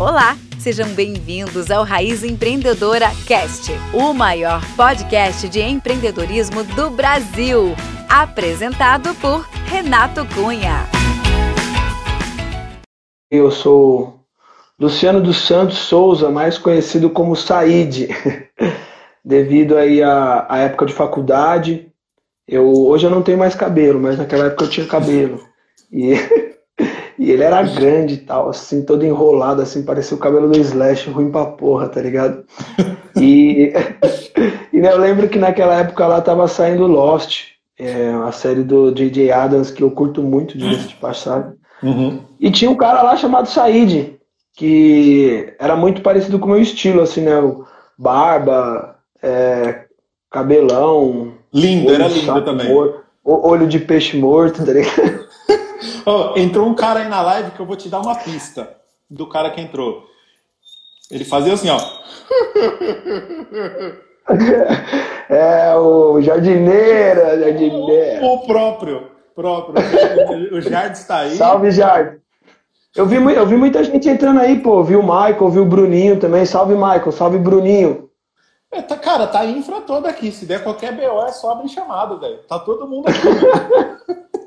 Olá, sejam bem-vindos ao Raiz Empreendedora Cast, o maior podcast de empreendedorismo do Brasil. Apresentado por Renato Cunha. Eu sou Luciano dos Santos Souza, mais conhecido como Said, devido aí à, à época de faculdade. Eu, hoje eu não tenho mais cabelo, mas naquela época eu tinha cabelo. E E ele era grande e tal, assim, todo enrolado, assim, parecia o cabelo do Slash, ruim pra porra, tá ligado? E, e eu lembro que naquela época lá tava saindo Lost, é, a série do J.J. Adams, que eu curto muito, de passagem. Uhum. E tinha um cara lá chamado Said, que era muito parecido com o meu estilo, assim, né? Barba, é, cabelão. Lindo, era lindo também. Morto, olho de peixe morto, tá ligado? Oh, entrou um cara aí na live que eu vou te dar uma pista do cara que entrou. Ele fazia assim, ó. É, o jardineira, jardineira. O, o próprio, próprio. O Jard está aí. Salve, Jard. Eu vi, eu vi muita gente entrando aí, pô. Vi o Michael, vi o Bruninho também. Salve, Michael. Salve, Bruninho. É, tá, cara, tá infra toda aqui. Se der qualquer BO, é só abrir chamado, velho. Tá todo mundo aqui.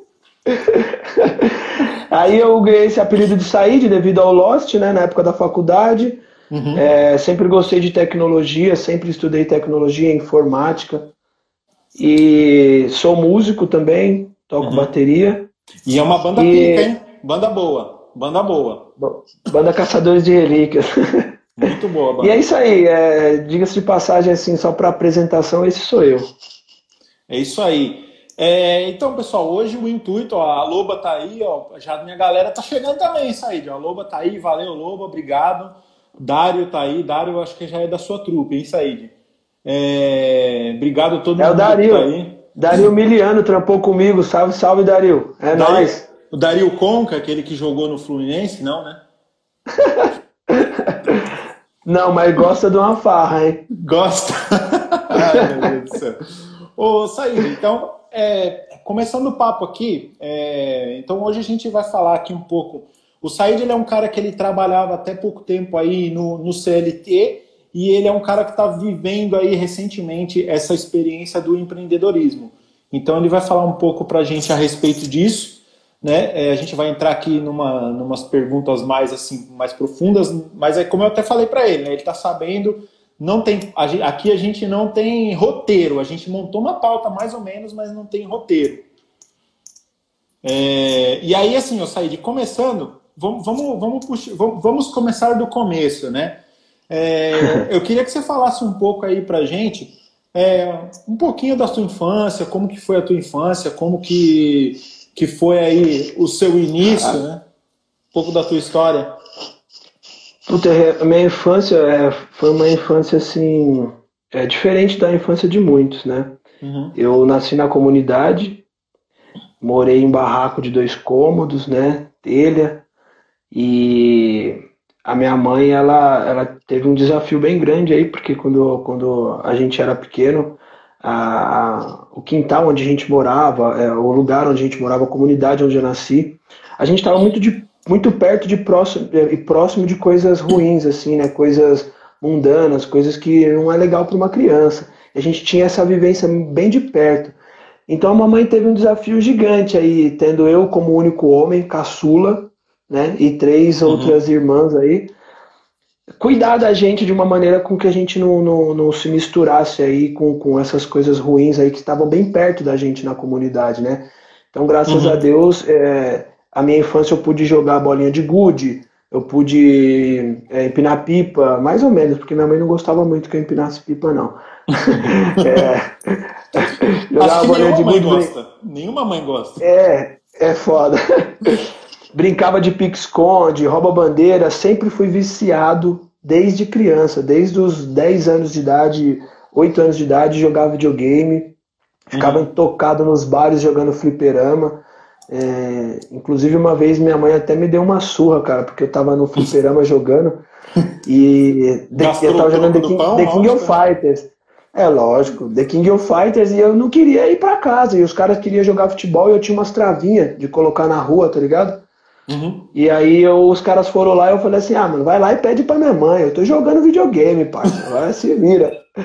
Aí eu ganhei esse apelido de Said devido ao Lost, né, na época da faculdade. Uhum. É, sempre gostei de tecnologia, sempre estudei tecnologia, informática. E sou músico também, toco uhum. bateria. E é uma banda e... pica, hein? Banda boa, banda boa. Banda Caçadores de Relíquias. Muito boa, banda. E é isso aí, é, diga-se de passagem, assim, só para apresentação, esse sou eu. É isso aí. É, então, pessoal, hoje o intuito, ó, a Loba tá aí, ó, já minha galera tá chegando também, Said. A Loba tá aí, valeu, Loba, obrigado. Dário tá aí, Dário acho que já é da sua trupe, hein, Said? É, obrigado a todo é mundo o Dario, que tá aí. Dario Miliano trampou comigo, salve, salve, Dario. É Dario, nóis. O Dario Conca, aquele que jogou no Fluminense, não, né? não, mas gosta de uma farra, hein? Gosta. Ai, meu Deus do céu. Ô, Said, então, é, começando o papo aqui, é, então hoje a gente vai falar aqui um pouco. O Said ele é um cara que ele trabalhava até pouco tempo aí no, no CLT e ele é um cara que está vivendo aí recentemente essa experiência do empreendedorismo. Então ele vai falar um pouco para a gente a respeito disso, né? É, a gente vai entrar aqui numa numas perguntas mais assim mais profundas, mas é como eu até falei para ele, né? Ele está sabendo não tem aqui a gente não tem roteiro. A gente montou uma pauta mais ou menos, mas não tem roteiro. É, e aí, assim, eu saí de começando. Vamos, vamos, vamos, puxar, vamos, vamos começar do começo, né? É, eu queria que você falasse um pouco aí pra gente, é, um pouquinho da sua infância, como que foi a tua infância, como que, que foi aí o seu início, né? Um pouco da tua história. Puta, a minha infância é, foi uma infância assim. É diferente da infância de muitos, né? Uhum. Eu nasci na comunidade, morei em barraco de dois cômodos, né? Telha. E a minha mãe, ela, ela teve um desafio bem grande aí, porque quando, quando a gente era pequeno, a, a, o quintal onde a gente morava, é, o lugar onde a gente morava, a comunidade onde eu nasci, a gente estava muito de muito perto de próximo e próximo de coisas ruins assim, né? Coisas mundanas, coisas que não é legal para uma criança. A gente tinha essa vivência bem de perto. Então a mamãe teve um desafio gigante aí, tendo eu como único homem, caçula, né? E três uhum. outras irmãs aí. Cuidar da gente de uma maneira com que a gente não, não, não se misturasse aí com, com essas coisas ruins aí que estavam bem perto da gente na comunidade, né? Então, graças uhum. a Deus, é, a minha infância eu pude jogar bolinha de gude, eu pude é, empinar pipa, mais ou menos, porque minha mãe não gostava muito que eu empinasse pipa, não. é, jogava bolinha de gude. Gosta. Nenhuma mãe gosta. É, é foda. Brincava de pique-esconde, rouba-bandeira, sempre fui viciado desde criança, desde os 10 anos de idade, 8 anos de idade, jogava videogame, ficava uhum. intocado nos bares jogando fliperama. É, inclusive, uma vez minha mãe até me deu uma surra, cara, porque eu tava no fliperama jogando e eu tava jogando The King, pão, The King of Fighters. É lógico, The King of Fighters e eu não queria ir para casa. E os caras queriam jogar futebol e eu tinha umas travinhas de colocar na rua, tá ligado? Uhum. E aí eu, os caras foram lá e eu falei assim, ah, mano, vai lá e pede pra minha mãe, eu tô jogando videogame, parça, vai se vira.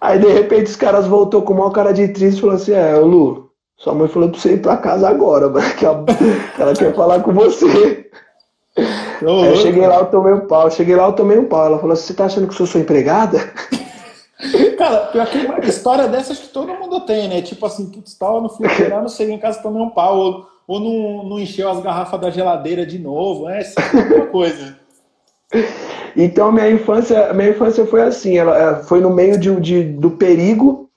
Aí de repente os caras voltou com uma cara de triste e falou assim, é, Lu, sua mãe falou pra você ir pra casa agora, mano, que ela, ela quer falar com você. Eu cheguei lá, eu tomei um pau. Cheguei lá, eu tomei um pau. Ela falou assim: Você tá achando que eu sou sua empregada? Cara, pior que uma história dessas que todo mundo tem, né? Tipo assim, putz, tava no fliperama, cheguei em casa, tomei um pau. Ou, ou não, não encheu as garrafas da geladeira de novo. É sempre uma coisa. Então, minha infância, minha infância foi assim: ela é, foi no meio de, de do perigo,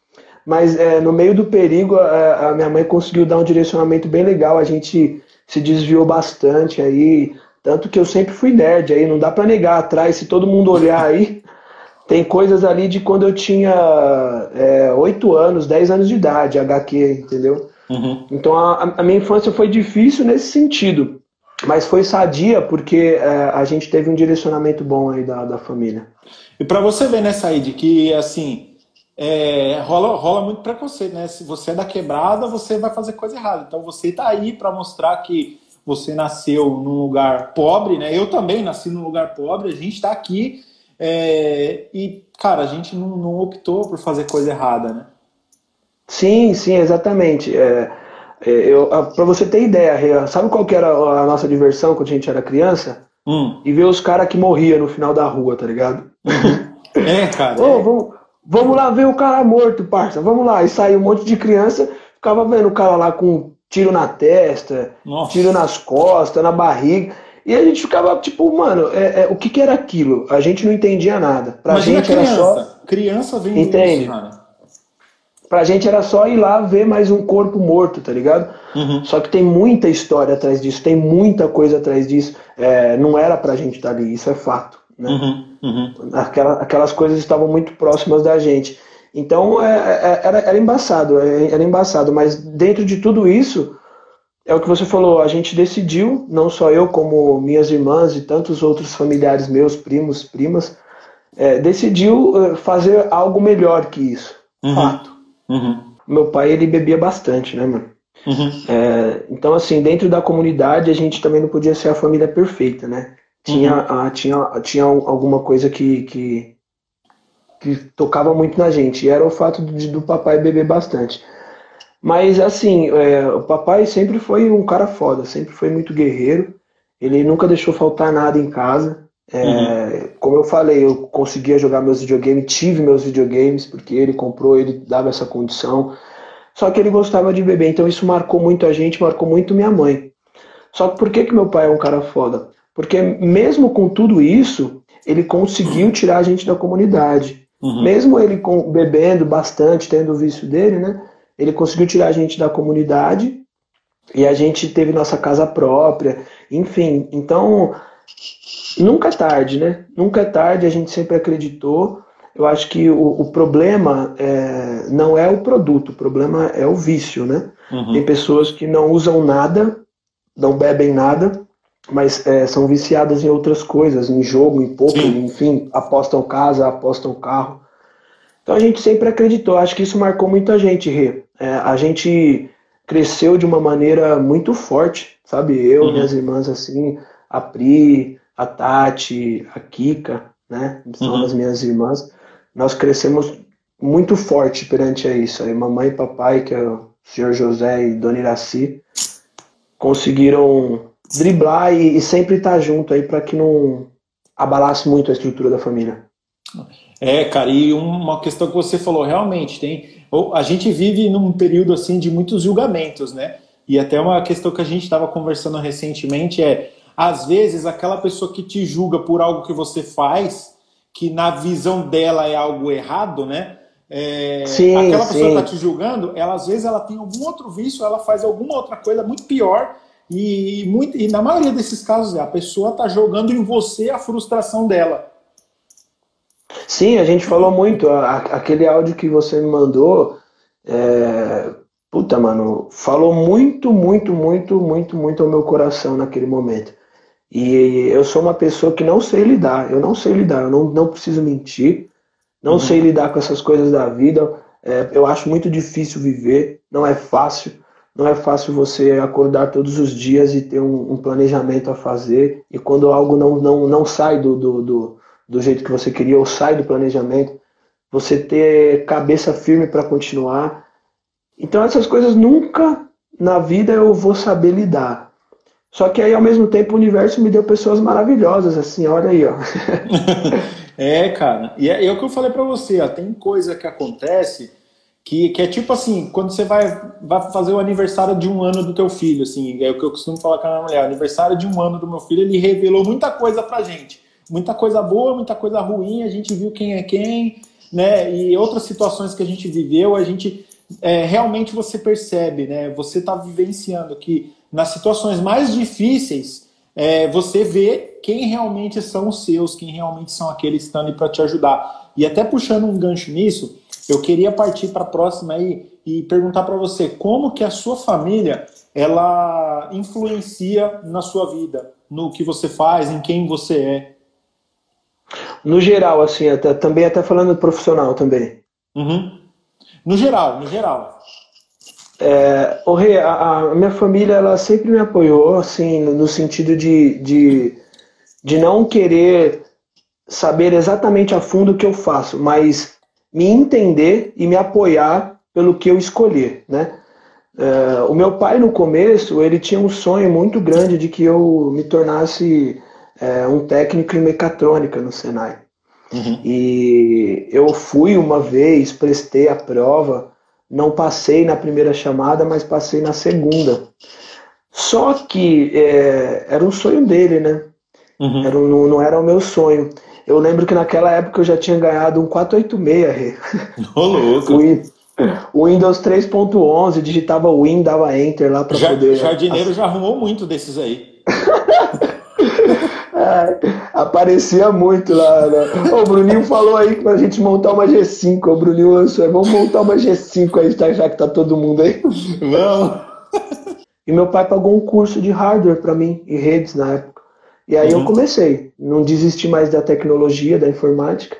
mas é, no meio do perigo, a, a minha mãe conseguiu dar um direcionamento bem legal. A gente se desviou bastante aí. Tanto que eu sempre fui nerd aí, não dá para negar atrás, se todo mundo olhar aí, tem coisas ali de quando eu tinha é, 8 anos, 10 anos de idade, HQ, entendeu? Uhum. Então a, a, minha infância foi difícil nesse sentido, mas foi sadia porque é, a gente teve um direcionamento bom aí da, da família. E para você ver, né, Said, que assim, é, rola, rola muito preconceito, né? Se você é da quebrada, você vai fazer coisa errada. Então você tá aí para mostrar que você nasceu num lugar pobre, né? Eu também nasci num lugar pobre, a gente está aqui é, e, cara, a gente não, não, optou por fazer coisa errada, né? Sim, sim, exatamente. É, é para você ter ideia, sabe qual que era a nossa diversão quando a gente era criança? Hum. E ver os caras que morriam no final da rua, tá ligado? É, cara. oh, vamos, vamos lá ver o cara morto, parça. Vamos lá. E saiu um monte de criança, ficava vendo o cara lá com tiro na testa, Nossa. tiro nas costas, na barriga. E a gente ficava tipo, mano, é, é, o que, que era aquilo? A gente não entendia nada. Pra Imagina gente criança. era só. Criança vem Entende? Isso, cara. Pra gente era só ir lá ver mais um corpo morto, tá ligado? Uhum. Só que tem muita história atrás disso, tem muita coisa atrás disso. É, não era pra gente estar ali, isso é fato. Né? Uhum. Uhum. Aquela, aquelas coisas estavam muito próximas da gente. Então é, é, era, era embaçado, é, era embaçado, mas dentro de tudo isso, é o que você falou, a gente decidiu, não só eu, como minhas irmãs e tantos outros familiares meus, primos, primas, é, decidiu é, fazer algo melhor que isso. Uhum. Fato. Uhum. Meu pai, ele bebia bastante, né, mano? Uhum. É, então, assim, dentro da comunidade, a gente também não podia ser a família perfeita, né? Tinha, uhum. a, tinha, tinha alguma coisa que, que, que tocava muito na gente, e era o fato de, do papai beber bastante. Mas assim, é, o papai sempre foi um cara foda, sempre foi muito guerreiro. Ele nunca deixou faltar nada em casa. É, uhum. Como eu falei, eu conseguia jogar meus videogames, tive meus videogames, porque ele comprou, ele dava essa condição. Só que ele gostava de beber, então isso marcou muito a gente, marcou muito minha mãe. Só que por que, que meu pai é um cara foda? Porque mesmo com tudo isso, ele conseguiu tirar a gente da comunidade. Uhum. Mesmo ele com, bebendo bastante, tendo o vício dele, né? Ele conseguiu tirar a gente da comunidade e a gente teve nossa casa própria, enfim. Então, nunca é tarde, né? Nunca é tarde, a gente sempre acreditou. Eu acho que o, o problema é, não é o produto, o problema é o vício, né? Uhum. Tem pessoas que não usam nada, não bebem nada, mas é, são viciadas em outras coisas, em jogo, em poker, enfim, apostam casa, apostam carro. Então a gente sempre acreditou, acho que isso marcou muita gente, Rê. É, a gente cresceu de uma maneira muito forte, sabe? Eu, uhum. minhas irmãs, assim, a Pri, a Tati, a Kika, né? São uhum. as minhas irmãs. Nós crescemos muito forte perante a isso. Aí mamãe e papai, que é o senhor José e Dona Iraci, conseguiram driblar e, e sempre estar junto aí para que não abalasse muito a estrutura da família. É, cara, e uma questão que você falou, realmente, tem. A gente vive num período assim de muitos julgamentos, né? E até uma questão que a gente estava conversando recentemente é, às vezes, aquela pessoa que te julga por algo que você faz, que na visão dela é algo errado, né? É, sim, aquela pessoa sim. que está te julgando, ela às vezes ela tem algum outro vício, ela faz alguma outra coisa muito pior e, muito, e na maioria desses casos, a pessoa está jogando em você a frustração dela. Sim, a gente falou muito. aquele áudio que você me mandou, é, puta, mano, falou muito, muito, muito, muito, muito ao meu coração naquele momento. E eu sou uma pessoa que não sei lidar, eu não sei lidar, eu não, não preciso mentir, não uhum. sei lidar com essas coisas da vida. É, eu acho muito difícil viver, não é fácil. Não é fácil você acordar todos os dias e ter um, um planejamento a fazer. E quando algo não, não, não sai do, do, do, do jeito que você queria ou sai do planejamento, você ter cabeça firme para continuar. Então essas coisas nunca na vida eu vou saber lidar. Só que aí ao mesmo tempo o universo me deu pessoas maravilhosas, assim, olha aí, ó. é, cara. E é, é o que eu falei para você, ó, tem coisa que acontece que, que é tipo assim, quando você vai, vai fazer o aniversário de um ano do teu filho, assim, é o que eu costumo falar com a minha mulher, aniversário de um ano do meu filho, ele revelou muita coisa pra gente. Muita coisa boa, muita coisa ruim, a gente viu quem é quem, né? E outras situações que a gente viveu, a gente é, realmente você percebe, né? Você está vivenciando que nas situações mais difíceis é, você vê quem realmente são os seus, quem realmente são aqueles que estão ali para te ajudar. E até puxando um gancho nisso, eu queria partir para a próxima aí e perguntar para você como que a sua família ela influencia na sua vida, no que você faz, em quem você é. No geral, assim, até, também até falando profissional também. Uhum. No geral, no geral. É, o Rê, a, a, minha família ela sempre me apoiou, assim, no sentido de, de, de não querer saber exatamente a fundo o que eu faço, mas me entender e me apoiar pelo que eu escolher, né? Uh, o meu pai no começo ele tinha um sonho muito grande de que eu me tornasse uh, um técnico em mecatrônica no Senai. Uhum. E eu fui uma vez, prestei a prova, não passei na primeira chamada, mas passei na segunda. Só que é, era um sonho dele, né? Uhum. Era, não, não era o meu sonho. Eu lembro que naquela época eu já tinha ganhado um 486. Ô, louco. o Windows 3.11, digitava Win, dava Enter lá para poder... Jardineiro já arrumou muito desses aí. é, aparecia muito lá. Né? O Bruninho falou aí pra gente montar uma G5. O Bruninho lançou, vamos montar uma G5 aí, já que tá todo mundo aí. Vamos. E meu pai pagou um curso de hardware para mim, e redes na época. E aí uhum. eu comecei, não desisti mais da tecnologia, da informática.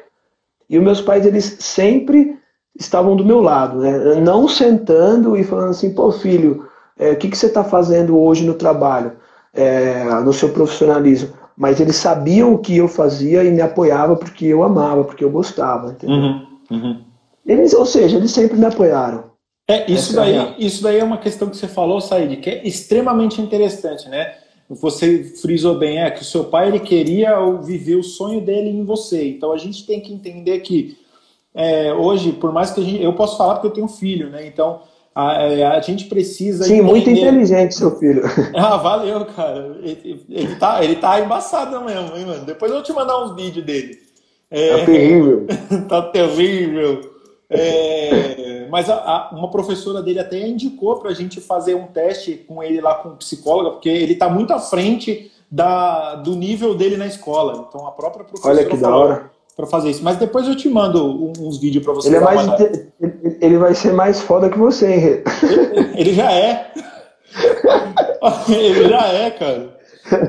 E os meus pais, eles sempre estavam do meu lado, né? não sentando e falando assim, pô filho, é, o que, que você está fazendo hoje no trabalho, é, no seu profissionalismo? Mas eles sabiam o que eu fazia e me apoiavam porque eu amava, porque eu gostava, entendeu? Uhum. Uhum. Eles, ou seja, eles sempre me apoiaram. É, isso, daí, é isso daí é uma questão que você falou, Said, que é extremamente interessante, né? Você frisou bem, é que o seu pai ele queria viver o sonho dele em você. Então a gente tem que entender que é, hoje, por mais que a gente, eu posso falar porque eu tenho filho, né? Então a, é, a gente precisa. Sim, entender... muito inteligente seu filho. Ah, valeu, cara. Ele, ele, tá, ele tá embaçado mesmo, hein, mano? Depois eu vou te mandar uns vídeos dele. É, tá terrível. tá terrível. É, mas a, a, uma professora dele até indicou para a gente fazer um teste com ele lá com psicóloga, porque ele está muito à frente da, do nível dele na escola. Então a própria professora Olha que da hora para fazer isso. Mas depois eu te mando uns vídeos para você. Ele, é mais, ele, ele, vai ser mais foda que você, hein? Ele, ele já é. ele já é, cara.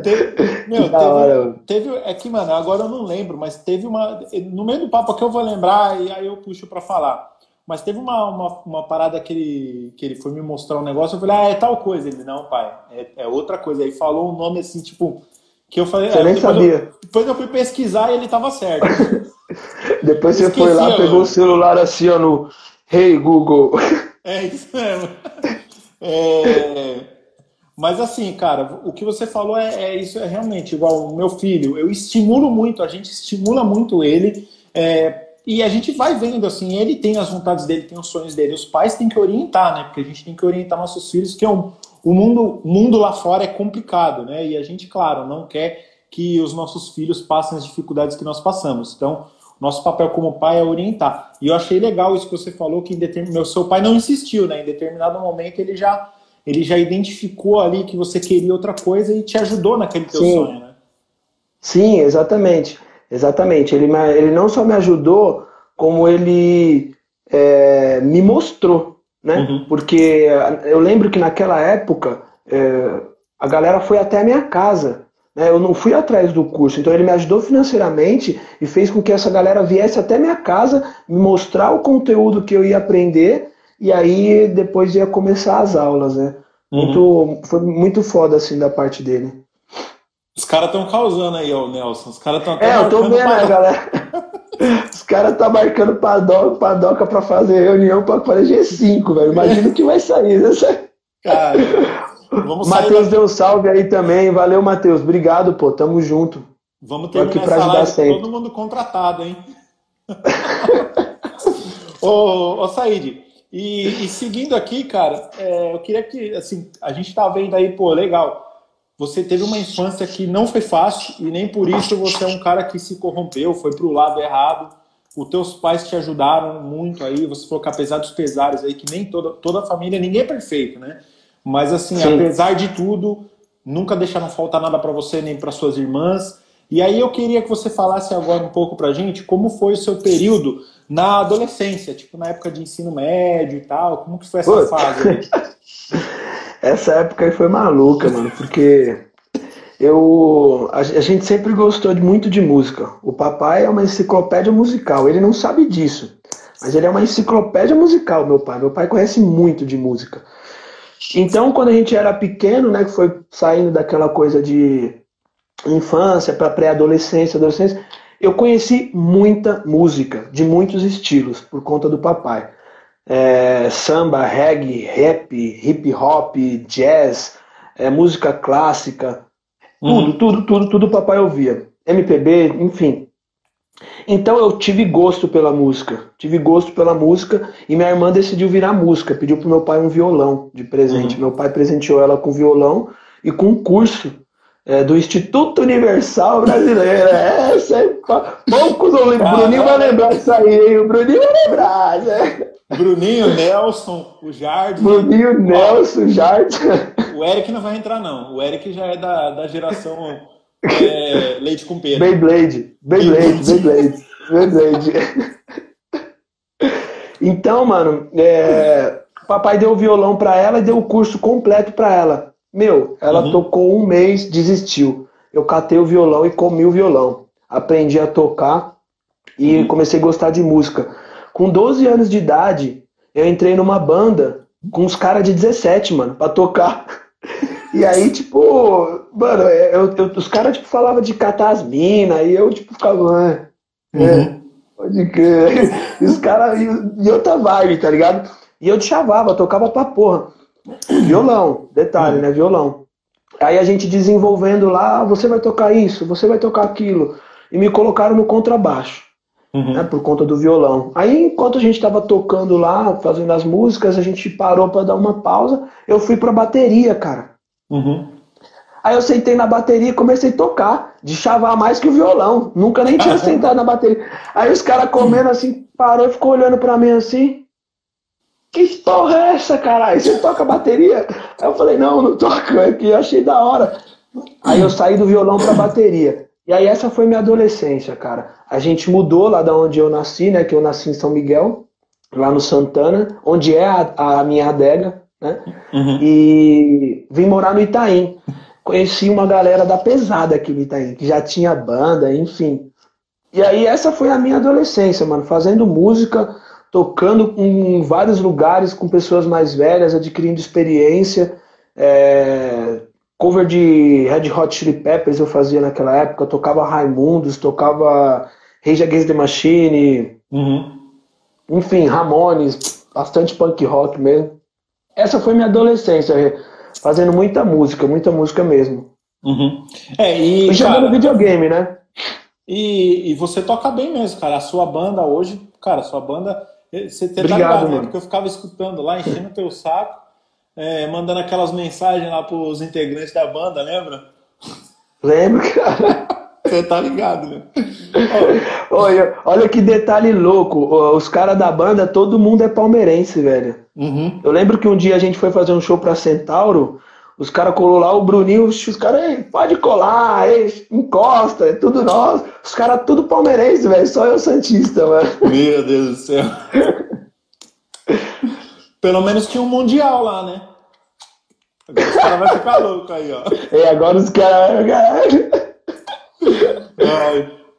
Teve, meu, teve, teve, é que, mano, agora eu não lembro, mas teve uma. No meio do papo que eu vou lembrar e aí eu puxo para falar. Mas teve uma, uma, uma, parada que ele, que ele foi me mostrar um negócio, eu falei, ah, é tal coisa. Ele, não, pai, é, é outra coisa. Aí falou um nome assim, tipo, que eu falei. Você é, nem depois sabia. Eu, depois eu fui pesquisar e ele tava certo. depois você foi lá, pegou o celular assim, ó, no Hey Google. É isso mesmo. É. Mas assim, cara, o que você falou é, é, isso, é realmente igual o meu filho. Eu estimulo muito, a gente estimula muito ele. É, e a gente vai vendo, assim, ele tem as vontades dele, tem os sonhos dele. Os pais têm que orientar, né? Porque a gente tem que orientar nossos filhos, que é um, o mundo, mundo lá fora é complicado, né? E a gente, claro, não quer que os nossos filhos passem as dificuldades que nós passamos. Então, nosso papel como pai é orientar. E eu achei legal isso que você falou, que em determin... meu seu pai não insistiu, né? Em determinado momento ele já ele já identificou ali que você queria outra coisa e te ajudou naquele teu Sim. sonho, né? Sim, exatamente. Exatamente. Ele, ele não só me ajudou, como ele é, me mostrou, né? Uhum. Porque eu lembro que naquela época é, a galera foi até a minha casa. Né? Eu não fui atrás do curso, então ele me ajudou financeiramente e fez com que essa galera viesse até minha casa me mostrar o conteúdo que eu ia aprender e aí depois ia começar as aulas, né? Uhum. Muito, foi muito foda, assim, da parte dele. Os caras estão causando aí, ó, Nelson. Os caras estão É, eu tô vendo, né, galera? Os caras tá marcando padoca, padoca pra fazer reunião pra fazer G5, velho. Imagina o que vai sair, né? Cara, vamos Matheus deu um salve aí também. Valeu, Matheus. Obrigado, pô. Tamo junto. Vamos ter aqui pra ajudar sempre. todo mundo contratado, hein? ô, ô Said, e, e, seguindo aqui, cara, é, eu queria que, assim, a gente tá vendo aí, pô, legal você teve uma infância que não foi fácil e nem por isso você é um cara que se corrompeu, foi para o lado errado. Os teus pais te ajudaram muito aí. Você falou que apesar dos pesares aí, que nem toda, toda a família, ninguém é perfeito, né? Mas assim, Sim. apesar de tudo, nunca deixaram faltar nada para você nem para suas irmãs. E aí eu queria que você falasse agora um pouco pra gente como foi o seu período na adolescência, tipo na época de ensino médio e tal, como que foi essa Pô. fase? Essa época aí foi maluca, mano, porque eu a, gente sempre gostou de, muito de música. O papai é uma enciclopédia musical, ele não sabe disso, mas ele é uma enciclopédia musical, meu pai. Meu pai conhece muito de música. Então, quando a gente era pequeno, né, que foi saindo daquela coisa de infância para pré-adolescência, adolescência, eu conheci muita música de muitos estilos por conta do papai é, samba, reggae, rap, hip hop, jazz, é, música clássica, tudo, uhum. tudo, tudo, tudo o papai ouvia. MPB, enfim. Então eu tive gosto pela música, tive gosto pela música e minha irmã decidiu virar música, pediu pro meu pai um violão de presente. Uhum. Meu pai presenteou ela com violão e com um curso é, do Instituto Universal Brasileiro. É, é poucos não lembram. Bruninho vai lembrar isso aí, o Bruninho vai lembrar. Né? Bruninho, Nelson, o Jardim. Bruninho, Nelson, Jardim. O Eric não vai entrar, não. O Eric já é da, da geração é, leite com pera. Beyblade. Beyblade, Beyblade. Beyblade. Então, mano, é, papai deu o violão pra ela e deu o curso completo pra ela. Meu, ela uhum. tocou um mês, desistiu. Eu catei o violão e comi o violão. Aprendi a tocar e uhum. comecei a gostar de música. Com 12 anos de idade, eu entrei numa banda com uns caras de 17, mano, pra tocar. E aí, tipo, mano, é, eu, eu, os caras, tipo, falavam de catar as minas, e eu, tipo, ficava, ah, é, uhum. pode crer. E os caras, e, outra vibe, tá ligado? E eu te chavava, tocava pra porra. Violão, detalhe, né? Violão. Aí a gente desenvolvendo lá, ah, você vai tocar isso, você vai tocar aquilo. E me colocaram no contrabaixo uhum. né, por conta do violão. Aí, enquanto a gente estava tocando lá, fazendo as músicas, a gente parou para dar uma pausa. Eu fui para bateria, cara. Uhum. Aí eu sentei na bateria e comecei a tocar, de chavar mais que o violão. Nunca nem tinha sentado na bateria. Aí os caras comendo assim, parou e ficou olhando para mim assim. Que porra é essa, caralho? Você toca bateria? Aí eu falei, não, não toco, é que eu achei da hora. Aí eu saí do violão pra bateria. E aí essa foi minha adolescência, cara. A gente mudou lá da onde eu nasci, né? Que eu nasci em São Miguel, lá no Santana, onde é a, a minha adega, né? Uhum. E vim morar no Itaim. Conheci uma galera da pesada aqui no Itaim, que já tinha banda, enfim. E aí essa foi a minha adolescência, mano, fazendo música, tocando em vários lugares com pessoas mais velhas, adquirindo experiência. É, cover de Red Hot Chili Peppers eu fazia naquela época, tocava Raimundos, tocava Rage Against the Machine, uhum. enfim, Ramones, bastante punk rock mesmo. Essa foi minha adolescência, fazendo muita música, muita música mesmo. Uhum. É, e, e jogando videogame, né? E, e, você toca bem mesmo, cara. A sua banda hoje, cara, a sua banda. Você tá Obrigado, ligado, né? Porque eu ficava escutando lá, enchendo o teu saco é, mandando aquelas mensagens lá pros integrantes da banda, lembra? Lembro, cara. Você tá ligado, né? olha, olha que detalhe louco. Os caras da banda, todo mundo é palmeirense, velho. Uhum. Eu lembro que um dia a gente foi fazer um show pra Centauro. Os caras colou lá, o Bruninho, os caras, pode colar, ei, encosta, é tudo nós. Os caras tudo palmeirense, velho. Só eu Santista, mano. Meu Deus do céu. Pelo menos tinha um Mundial lá, né? Agora os caras vão ficar loucos aí, ó. E agora os caras.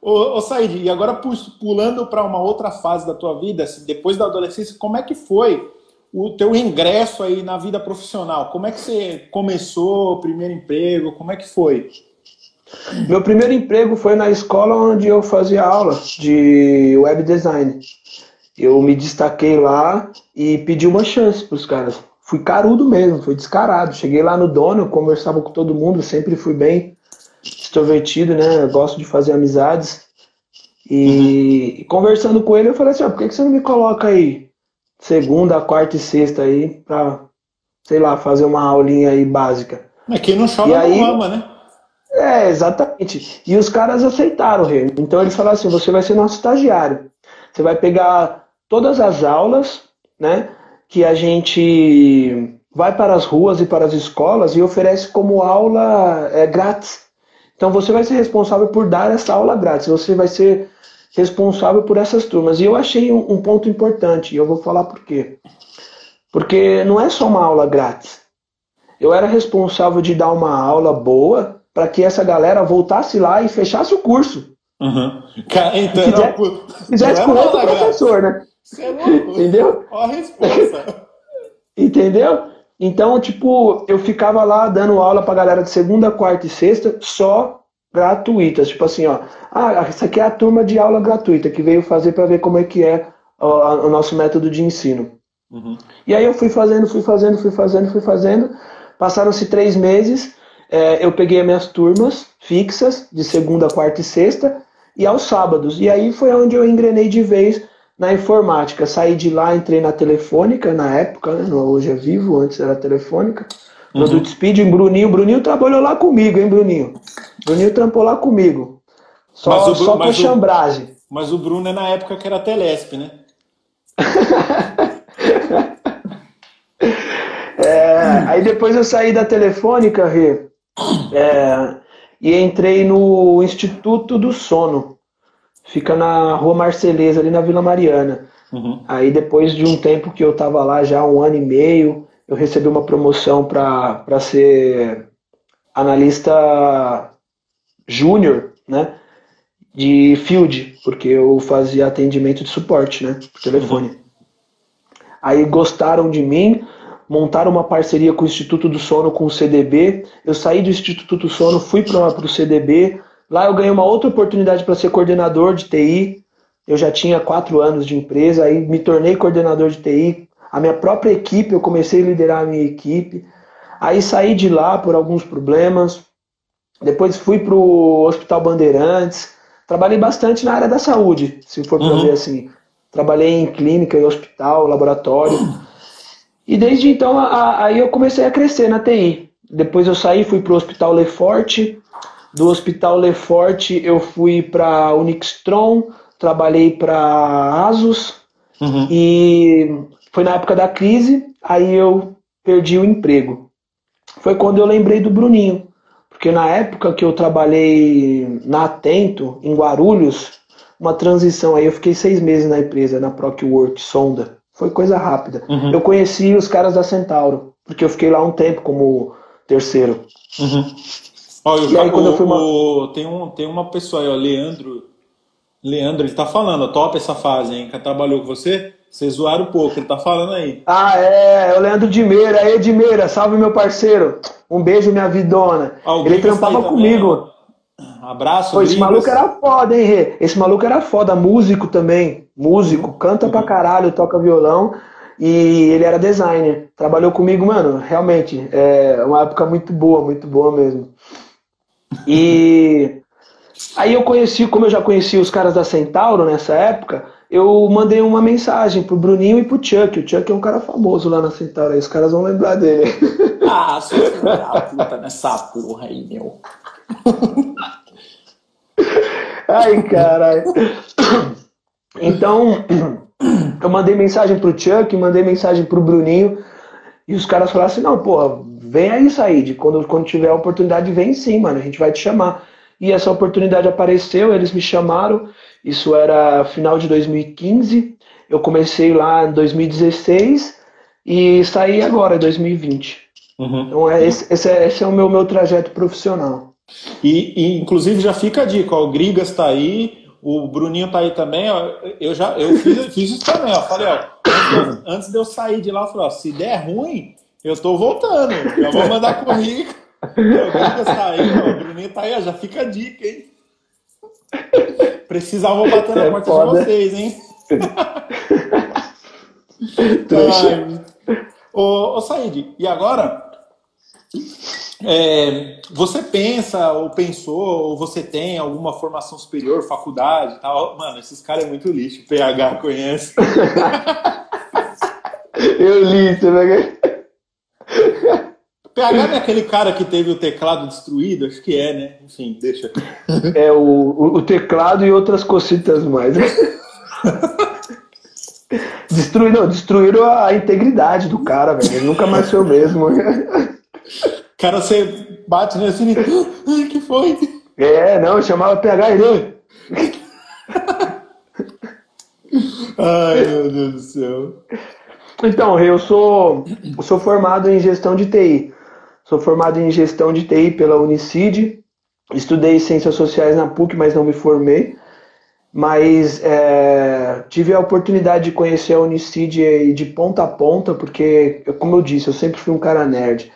Ô, ô Said, e agora pulando para uma outra fase da tua vida, assim, depois da adolescência, como é que foi o teu ingresso aí na vida profissional. Como é que você começou, o primeiro emprego, como é que foi? Meu primeiro emprego foi na escola onde eu fazia aula de web design. Eu me destaquei lá e pedi uma chance para os caras. Fui carudo mesmo, fui descarado. Cheguei lá no dono, conversava com todo mundo, sempre fui bem extrovertido, né? Eu gosto de fazer amizades. E, uhum. conversando com ele, eu falei assim: ah, por que você não me coloca aí segunda, quarta e sexta aí pra, sei lá, fazer uma aulinha aí básica? Mas quem não chora aí, não ama, né? É, exatamente. E os caras aceitaram, Rei. Então eles falaram assim: você vai ser nosso estagiário. Você vai pegar todas as aulas, né? Que a gente vai para as ruas e para as escolas e oferece como aula é, grátis. Então você vai ser responsável por dar essa aula grátis. Você vai ser responsável por essas turmas. E eu achei um, um ponto importante, e eu vou falar por quê. Porque não é só uma aula grátis. Eu era responsável de dar uma aula boa para que essa galera voltasse lá e fechasse o curso. Uhum. Então, Fizer, fizesse com outro professor, né? É. Entendeu? Olha a resposta. Entendeu? Então, tipo, eu ficava lá dando aula pra galera de segunda, quarta e sexta, só gratuitas. Tipo assim, ó. Ah, essa aqui é a turma de aula gratuita que veio fazer para ver como é que é ó, o nosso método de ensino. Uhum. E aí eu fui fazendo, fui fazendo, fui fazendo, fui fazendo. Passaram-se três meses. É, eu peguei as minhas turmas fixas, de segunda, quarta e sexta, e aos sábados. E aí foi onde eu engrenei de vez na informática. Saí de lá, entrei na telefônica na época, né? hoje é vivo, antes era telefônica. Uhum. Produto Speed, em Bruninho. Bruninho trabalhou lá comigo, hein, Bruninho? Bruninho trampou lá comigo. Só, mas o, só com chambragem. Mas o Bruno é na época que era Telesp, né? é, aí depois eu saí da telefônica, Rê, é, e entrei no Instituto do Sono. Fica na Rua Marceleza, ali na Vila Mariana. Uhum. Aí depois de um tempo que eu estava lá, já um ano e meio, eu recebi uma promoção para ser analista júnior, né? De field, porque eu fazia atendimento de suporte, né? Por telefone. Uhum. Aí gostaram de mim, montaram uma parceria com o Instituto do Sono, com o CDB. Eu saí do Instituto do Sono, fui para o CDB. Lá eu ganhei uma outra oportunidade para ser coordenador de TI. Eu já tinha quatro anos de empresa, aí me tornei coordenador de TI. A minha própria equipe, eu comecei a liderar a minha equipe. Aí saí de lá por alguns problemas. Depois fui para o Hospital Bandeirantes. Trabalhei bastante na área da saúde, se for para uhum. ver assim. Trabalhei em clínica, em hospital, laboratório. E desde então, a, aí eu comecei a crescer na TI. Depois eu saí, fui para o Hospital Lefort. Do Hospital Lefort eu fui para Unixtron, trabalhei para Asus. Uhum. E foi na época da crise, aí eu perdi o emprego. Foi quando eu lembrei do Bruninho. Porque na época que eu trabalhei na Atento, em Guarulhos, uma transição aí, eu fiquei seis meses na empresa, na ProcWork, Sonda. Foi coisa rápida. Uhum. Eu conheci os caras da Centauro, porque eu fiquei lá um tempo como terceiro. Uhum. Ó, e aí, quando eu fui uma... tem, um, tem uma pessoa aí, ó, Leandro. Leandro, ele tá falando, top essa fase, hein? Que trabalhou com você? Vocês zoaram um pouco, ele tá falando aí. Ah, é, é o Leandro de Meira. Aí, de Meira, salve meu parceiro. Um beijo, minha vidona. Ah, ele trampava comigo. Abraço, Pô, esse maluco era foda, hein, Rê? Esse maluco era foda, músico também. Músico, canta pra caralho, toca violão. E ele era designer. Trabalhou comigo, mano, realmente. É uma época muito boa, muito boa mesmo. E aí eu conheci, como eu já conheci os caras da Centauro nessa época, eu mandei uma mensagem pro Bruninho e pro Chuck. O Chuck é um cara famoso lá na Centauro, aí os caras vão lembrar dele. Ah, sou puta nessa porra aí, meu. Ai, caralho. Então, eu mandei mensagem pro Chuck, mandei mensagem pro Bruninho, e os caras falaram assim, não, porra, vem aí, Said, quando, quando tiver a oportunidade, vem sim, mano, a gente vai te chamar. E essa oportunidade apareceu, eles me chamaram, isso era final de 2015. Eu comecei lá em 2016 e saí agora, em 2020. Uhum. Então, é, esse, esse, é, esse é o meu, meu trajeto profissional. E, e, inclusive, já fica a dica: ó, o Grigas está aí, o Bruninho tá aí também, ó, eu já eu fiz, fiz isso também, ó. Falei, ó, antes, antes de eu sair de lá, eu falei, ó, se der ruim, eu tô voltando. Eu vou mandar currículo. Eu sair, ó, o Bruninho tá aí, ó, já fica a dica, hein? Vou bater na é porta foda. de vocês, hein? Ai, ô, ô Said, e agora? É, você pensa ou pensou, ou você tem alguma formação superior, faculdade tal? Mano, esses caras é muito lixo. PH conhece. Eu li, você vai PH não é aquele cara que teve o teclado destruído? Acho que é, né? Enfim, deixa. É o, o teclado e outras cositas mais. Destruíram, destruíram a integridade do cara, velho. Ele nunca mais foi o mesmo. Cara, você bate nesse assim, ai, que foi? É, não, chamava PH ele. ai, meu Deus do céu. Então, eu sou, eu sou formado em gestão de TI. Sou formado em gestão de TI pela Unicid. Estudei ciências sociais na PUC, mas não me formei. Mas é, tive a oportunidade de conhecer a Unicid de ponta a ponta, porque, como eu disse, eu sempre fui um cara nerd.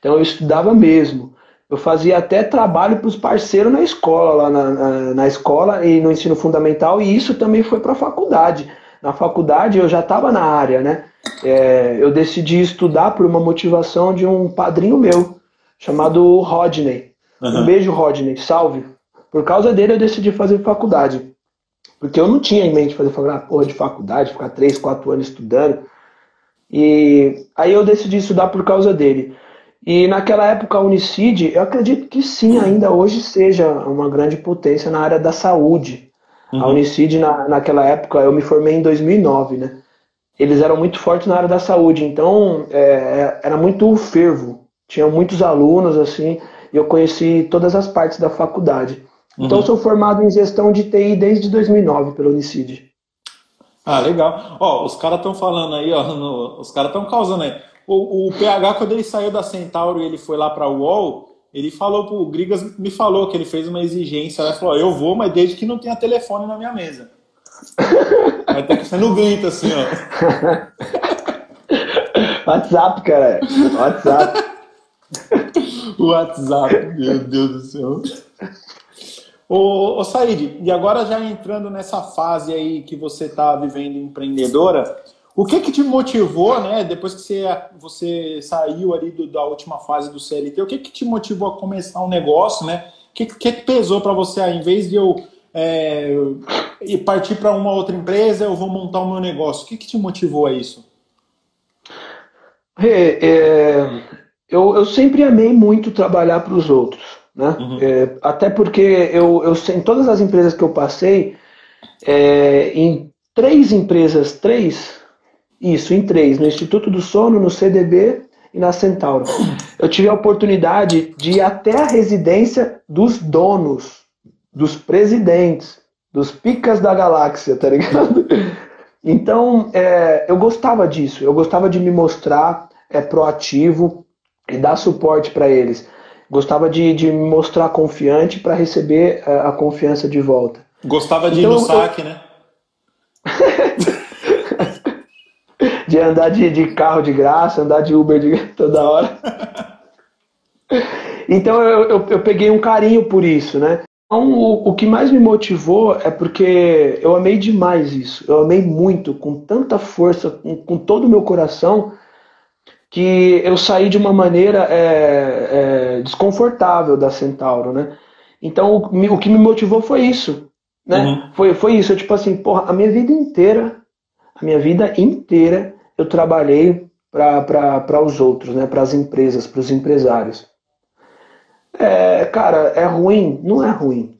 Então eu estudava mesmo. Eu fazia até trabalho para os parceiros na escola, lá na, na, na, escola e no ensino fundamental, e isso também foi para a faculdade. Na faculdade eu já estava na área, né? É, eu decidi estudar por uma motivação de um padrinho meu, chamado Rodney. Uhum. Um beijo, Rodney, salve. Por causa dele eu decidi fazer faculdade. Porque eu não tinha em mente fazer faculdade, porra de faculdade, ficar três, quatro anos estudando. E aí eu decidi estudar por causa dele. E naquela época a Unicid, eu acredito que sim, ainda hoje seja uma grande potência na área da saúde. Uhum. A Unicid, na, naquela época, eu me formei em 2009, né? Eles eram muito fortes na área da saúde, então é, era muito fervo. Tinha muitos alunos, assim, e eu conheci todas as partes da faculdade. Então, uhum. sou formado em gestão de TI desde 2009 pela Unicid. Ah, legal. Ó, os caras estão falando aí, ó, no, os caras estão causando aí. O, o, PH, quando ele saiu da Centauro e ele foi lá para o UOL, ele falou pro o Grigas, me falou que ele fez uma exigência. Ele falou: Eu vou, mas desde que não tenha telefone na minha mesa. Vai ter que ser no grito, assim, ó. WhatsApp, cara. WhatsApp. WhatsApp, meu Deus do céu. Ô, ô Said, e agora já entrando nessa fase aí que você está vivendo empreendedora, o que que te motivou, né, depois que você, você saiu ali do, da última fase do CLT, o que que te motivou a começar um negócio, né? O que, que pesou para você, ah, em vez de eu é, partir para uma outra empresa, eu vou montar o meu negócio? O que que te motivou a isso? É, é, eu, eu sempre amei muito trabalhar para os outros, né? Uhum. É, até porque eu, eu, em todas as empresas que eu passei, é, em três empresas, três isso, em três, no Instituto do Sono, no CDB e na Centauro. Eu tive a oportunidade de ir até a residência dos donos, dos presidentes, dos picas da galáxia, tá ligado? Então, é, eu gostava disso, eu gostava de me mostrar é, proativo e dar suporte para eles. Gostava de, de me mostrar confiante para receber é, a confiança de volta. Gostava de então, ir no saque, eu... né? de andar de, de carro de graça, andar de Uber de toda hora. Então eu, eu, eu, peguei um carinho por isso, né? Então, o, o que mais me motivou é porque eu amei demais isso. Eu amei muito, com tanta força, com, com todo o meu coração, que eu saí de uma maneira é, é, desconfortável da Centauro, né? Então o, o, que me motivou foi isso, né? Uhum. Foi, foi isso, eu, tipo assim, porra, a minha vida inteira, a minha vida inteira eu trabalhei para os outros, né, para as empresas, para os empresários. É, cara, é ruim? Não é ruim.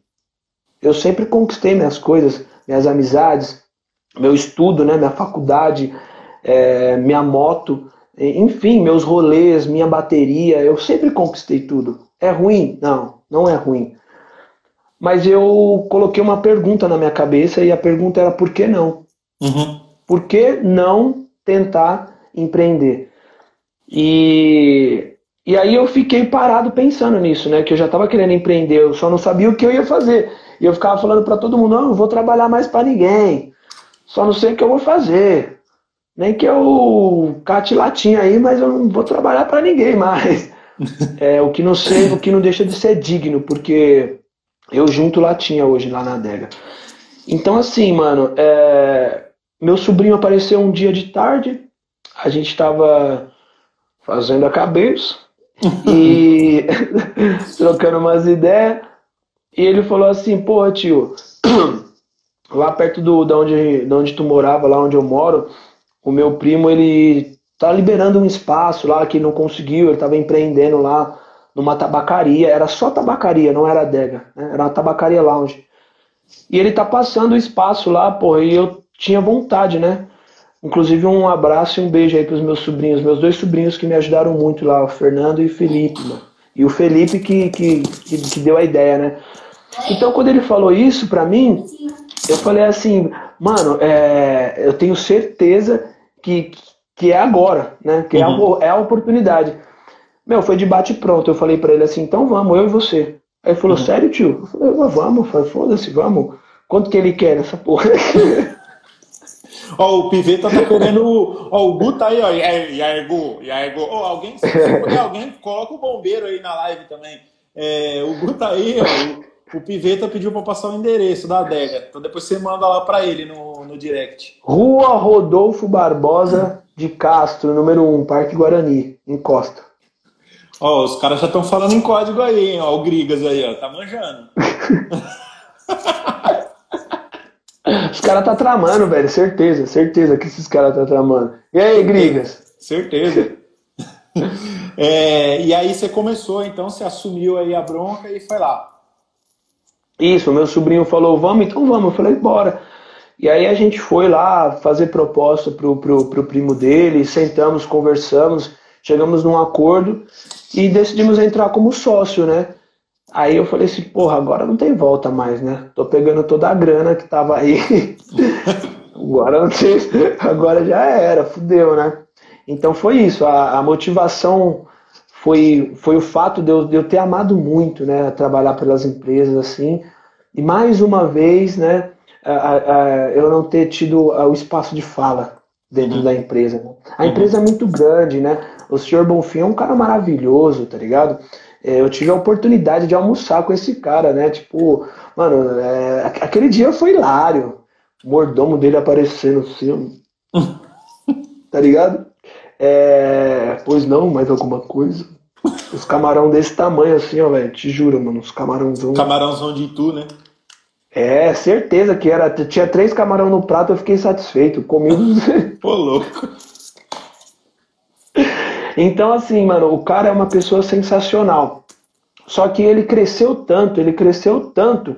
Eu sempre conquistei minhas coisas, minhas amizades, meu estudo, né, minha faculdade, é, minha moto, enfim, meus rolês, minha bateria, eu sempre conquistei tudo. É ruim? Não, não é ruim. Mas eu coloquei uma pergunta na minha cabeça e a pergunta era por que não? Uhum. Por que não tentar empreender. E, e aí eu fiquei parado pensando nisso, né? Que eu já estava querendo empreender, eu só não sabia o que eu ia fazer. E eu ficava falando para todo mundo, não, não vou trabalhar mais para ninguém. Só não sei o que eu vou fazer. Nem que eu cate latinha aí, mas eu não vou trabalhar para ninguém mais. é, o que não sei, o que não deixa de ser digno, porque eu junto latinha hoje lá na adega. Então assim, mano, é, meu sobrinho apareceu um dia de tarde, a gente estava fazendo a cabeça e trocando umas ideias. E ele falou assim, pô, tio, lá perto do, da, onde, da onde tu morava, lá onde eu moro, o meu primo, ele tá liberando um espaço lá que não conseguiu, ele tava empreendendo lá numa tabacaria, era só tabacaria, não era adega, né? era uma tabacaria lounge. E ele tá passando o espaço lá, pô, e eu tinha vontade, né? Inclusive um abraço e um beijo aí pros meus sobrinhos, meus dois sobrinhos que me ajudaram muito lá, o Fernando e o Felipe, mano. E o Felipe que, que, que, que deu a ideia, né? Então quando ele falou isso pra mim, eu falei assim, mano, é, eu tenho certeza que, que é agora, né? Que uhum. é, a, é a oportunidade. Meu, foi de bate pronto. Eu falei para ele assim, então vamos, eu e você. Aí ele falou, uhum. sério, tio? Eu falei, vamos, foda-se, vamos. Quanto que ele quer nessa porra? Ó, o Piveta tá querendo. Ó, o Gu tá aí, ó. E aí, e aí Gu? E aí, Gu? Ó, alguém, se puder, alguém, coloca o bombeiro aí na live também. É, o Gu tá aí, ó. O, o Piveta pediu para passar o endereço da adega. Então depois você manda lá para ele no, no direct. Rua Rodolfo Barbosa de Castro, número 1, Parque Guarani, Encosta. Ó, os caras já estão falando em código aí, hein? Ó, o Grigas aí, ó. Tá manjando. Os caras tá tramando, velho. Certeza, certeza que esses caras tá tramando. E aí, Grigas? Certeza. é, e aí você começou, então, você assumiu aí a bronca e foi lá. Isso, meu sobrinho falou, vamos, então vamos. Eu falei, bora. E aí a gente foi lá fazer proposta pro, pro, pro primo dele, sentamos, conversamos, chegamos num acordo e decidimos entrar como sócio, né? Aí eu falei assim, porra, agora não tem volta mais, né? Tô pegando toda a grana que tava aí. agora não tem, agora já era, fudeu, né? Então foi isso, a, a motivação foi, foi o fato de eu, de eu ter amado muito, né? Trabalhar pelas empresas assim. E mais uma vez, né? A, a, eu não ter tido o espaço de fala dentro uhum. da empresa. Né? A empresa é muito grande, né? O senhor Bonfim é um cara maravilhoso, tá ligado? É, eu tive a oportunidade de almoçar com esse cara, né? Tipo, mano, é, aquele dia foi hilário. O mordomo dele aparecendo assim, tá ligado? É, pois não, mais alguma coisa. Os camarão desse tamanho assim, ó, velho. Te juro, mano. Os camarãozão. Camarãozão de tu, né? É, certeza que era. Tinha três camarão no prato, eu fiquei satisfeito. Comi. Pô, louco. Então, assim, mano, o cara é uma pessoa sensacional. Só que ele cresceu tanto, ele cresceu tanto,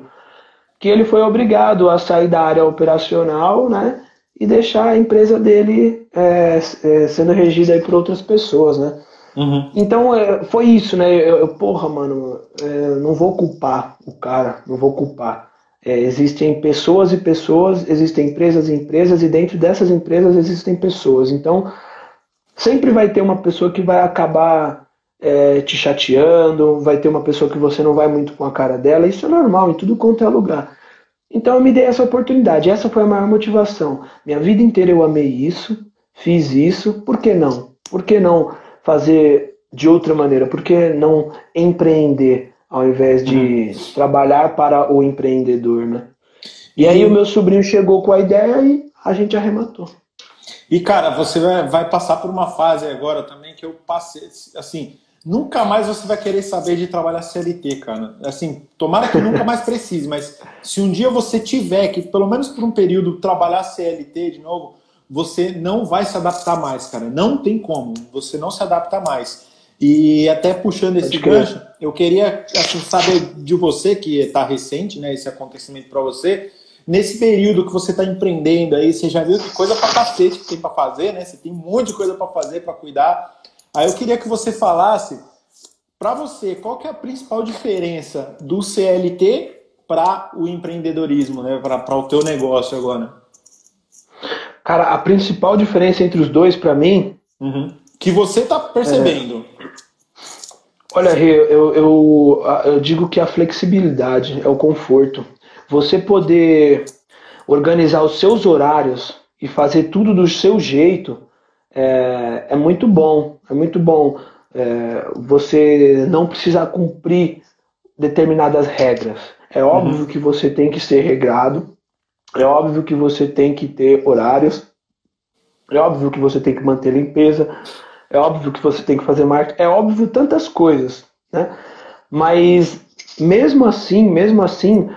que ele foi obrigado a sair da área operacional, né? E deixar a empresa dele é, é, sendo regida aí por outras pessoas, né? Uhum. Então é, foi isso, né? Eu, eu porra, mano, é, não vou culpar o cara, não vou culpar. É, existem pessoas e pessoas, existem empresas e empresas, e dentro dessas empresas existem pessoas. Então, Sempre vai ter uma pessoa que vai acabar é, te chateando, vai ter uma pessoa que você não vai muito com a cara dela, isso é normal em tudo quanto é lugar. Então eu me dei essa oportunidade, essa foi a maior motivação. Minha vida inteira eu amei isso, fiz isso, por que não? Por que não fazer de outra maneira? Por que não empreender ao invés de uhum. trabalhar para o empreendedor, né? E aí o meu sobrinho chegou com a ideia e a gente arrematou. E, cara, você vai, vai passar por uma fase agora também que eu passei, assim, nunca mais você vai querer saber de trabalhar CLT, cara. Assim, tomara que nunca mais precise, mas se um dia você tiver que, pelo menos por um período, trabalhar CLT de novo, você não vai se adaptar mais, cara. Não tem como. Você não se adapta mais. E até puxando esse gancho, eu queria assim, saber de você, que está recente, né, esse acontecimento para você, Nesse período que você está empreendendo aí, você já viu que coisa para cacete que tem para fazer, né? Você tem um monte de coisa para fazer, para cuidar. Aí eu queria que você falasse, para você, qual que é a principal diferença do CLT para o empreendedorismo, né? Para o teu negócio agora? Cara, a principal diferença entre os dois, para mim... Uhum. Que você está percebendo. É... Olha, eu, eu, eu, eu digo que a flexibilidade é o conforto. Você poder organizar os seus horários e fazer tudo do seu jeito é, é muito bom. É muito bom. É, você não precisa cumprir determinadas regras. É óbvio uhum. que você tem que ser regrado, é óbvio que você tem que ter horários, é óbvio que você tem que manter limpeza, é óbvio que você tem que fazer marketing, é óbvio tantas coisas, né? Mas mesmo assim, mesmo assim,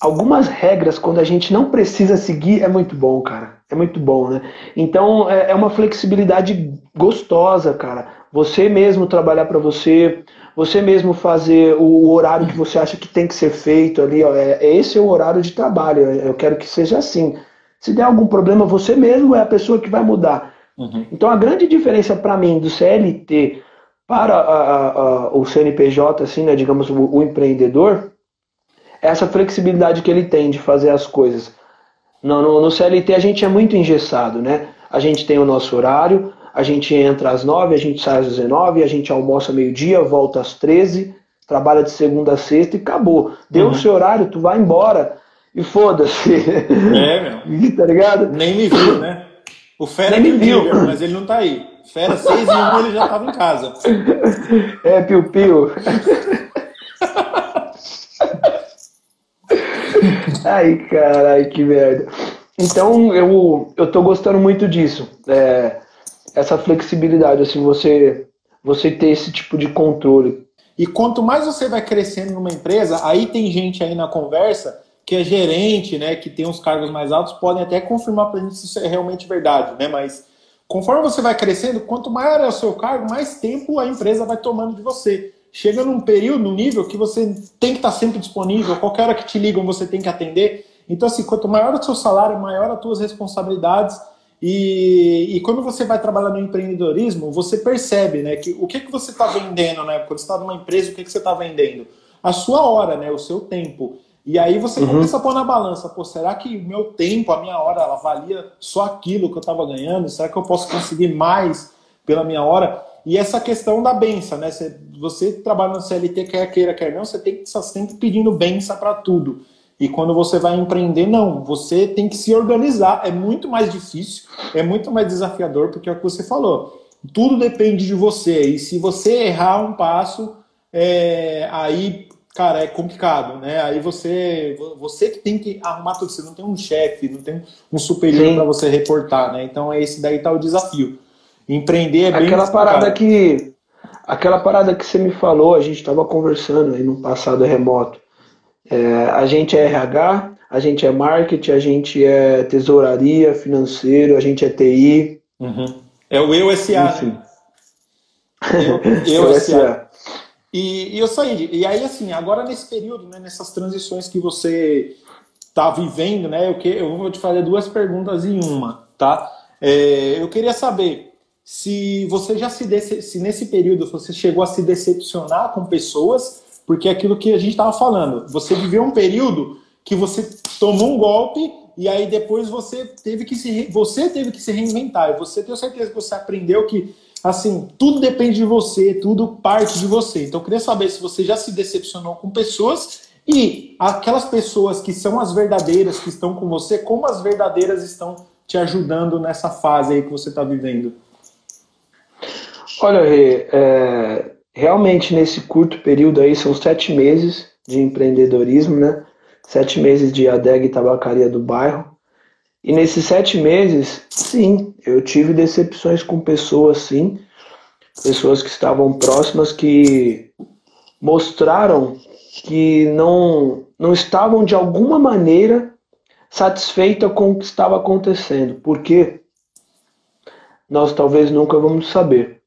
algumas regras quando a gente não precisa seguir é muito bom, cara. É muito bom, né? Então é, é uma flexibilidade gostosa, cara. Você mesmo trabalhar para você, você mesmo fazer o horário que você acha que tem que ser feito ali, ó, é, esse é o horário de trabalho. Eu quero que seja assim. Se der algum problema, você mesmo é a pessoa que vai mudar. Uhum. Então a grande diferença para mim do CLT para a, a, a, o CNPJ, assim, né, digamos, o, o empreendedor, é essa flexibilidade que ele tem de fazer as coisas. No, no, no, CLT a gente é muito engessado, né? A gente tem o nosso horário, a gente entra às 9, a gente sai às 19, a gente almoça meio-dia, volta às 13, trabalha de segunda a sexta e acabou. Deu uhum. o seu horário, tu vai embora e foda-se. É, meu. tá ligado? Nem me viu, né? O Fera Nem me viu. mas ele não tá aí. Fera 6 e 1 ele já tava em casa. É, piu-piu. Ai, caralho, que merda. Então, eu, eu tô gostando muito disso. É, essa flexibilidade, assim, você, você ter esse tipo de controle. E quanto mais você vai crescendo numa empresa, aí tem gente aí na conversa que é gerente, né, que tem uns cargos mais altos, podem até confirmar para gente se isso é realmente verdade, né? Mas conforme você vai crescendo, quanto maior é o seu cargo, mais tempo a empresa vai tomando de você. Chega num período, num nível que você tem que estar sempre disponível, qualquer hora que te ligam você tem que atender. Então, assim, quanto maior o seu salário, maior as tuas responsabilidades. E, e quando você vai trabalhar no empreendedorismo, você percebe, né, que o que, que você está vendendo, né? Quando você está numa empresa, o que, que você está vendendo? A sua hora, né? O seu tempo. E aí você uhum. começa a pôr na balança, pô, será que o meu tempo, a minha hora, ela valia só aquilo que eu estava ganhando? Será que eu posso conseguir mais pela minha hora? E essa questão da benção, né? Você, você trabalha no CLT, quer queira, quer não, você tem que estar sempre pedindo benção para tudo. E quando você vai empreender, não, você tem que se organizar. É muito mais difícil, é muito mais desafiador, porque é o que você falou. Tudo depende de você. E se você errar um passo, é, aí cara, é complicado, né? Aí você, você que tem que arrumar tudo, você não tem um chefe, não tem um superior para você reportar, né? Então esse daí tá o desafio. Empreender é bem aquela parada que aquela parada que você me falou, a gente estava conversando aí no passado remoto. É, a gente é RH, a gente é marketing, a gente é tesouraria, financeiro, a gente é TI. Uhum. É o eu SA. Né? Eu, eu SA. E, e eu saí. E aí, assim, agora nesse período, né, nessas transições que você está vivendo, né, eu, que, eu vou te fazer duas perguntas em uma, tá? É, eu queria saber se você já se, se nesse período você chegou a se decepcionar com pessoas, porque é aquilo que a gente estava falando, você viveu um período que você tomou um golpe e aí depois você teve que se você teve que se reinventar. E você tenho certeza que você aprendeu que assim, tudo depende de você, tudo parte de você. Então eu queria saber se você já se decepcionou com pessoas e aquelas pessoas que são as verdadeiras, que estão com você, como as verdadeiras estão te ajudando nessa fase aí que você está vivendo. Olha, Rê, é, realmente nesse curto período aí, são sete meses de empreendedorismo, né? Sete meses de adega e tabacaria do bairro. E nesses sete meses, sim, eu tive decepções com pessoas, sim, pessoas que estavam próximas que mostraram que não, não estavam de alguma maneira satisfeitas com o que estava acontecendo. Por quê? Nós talvez nunca vamos saber.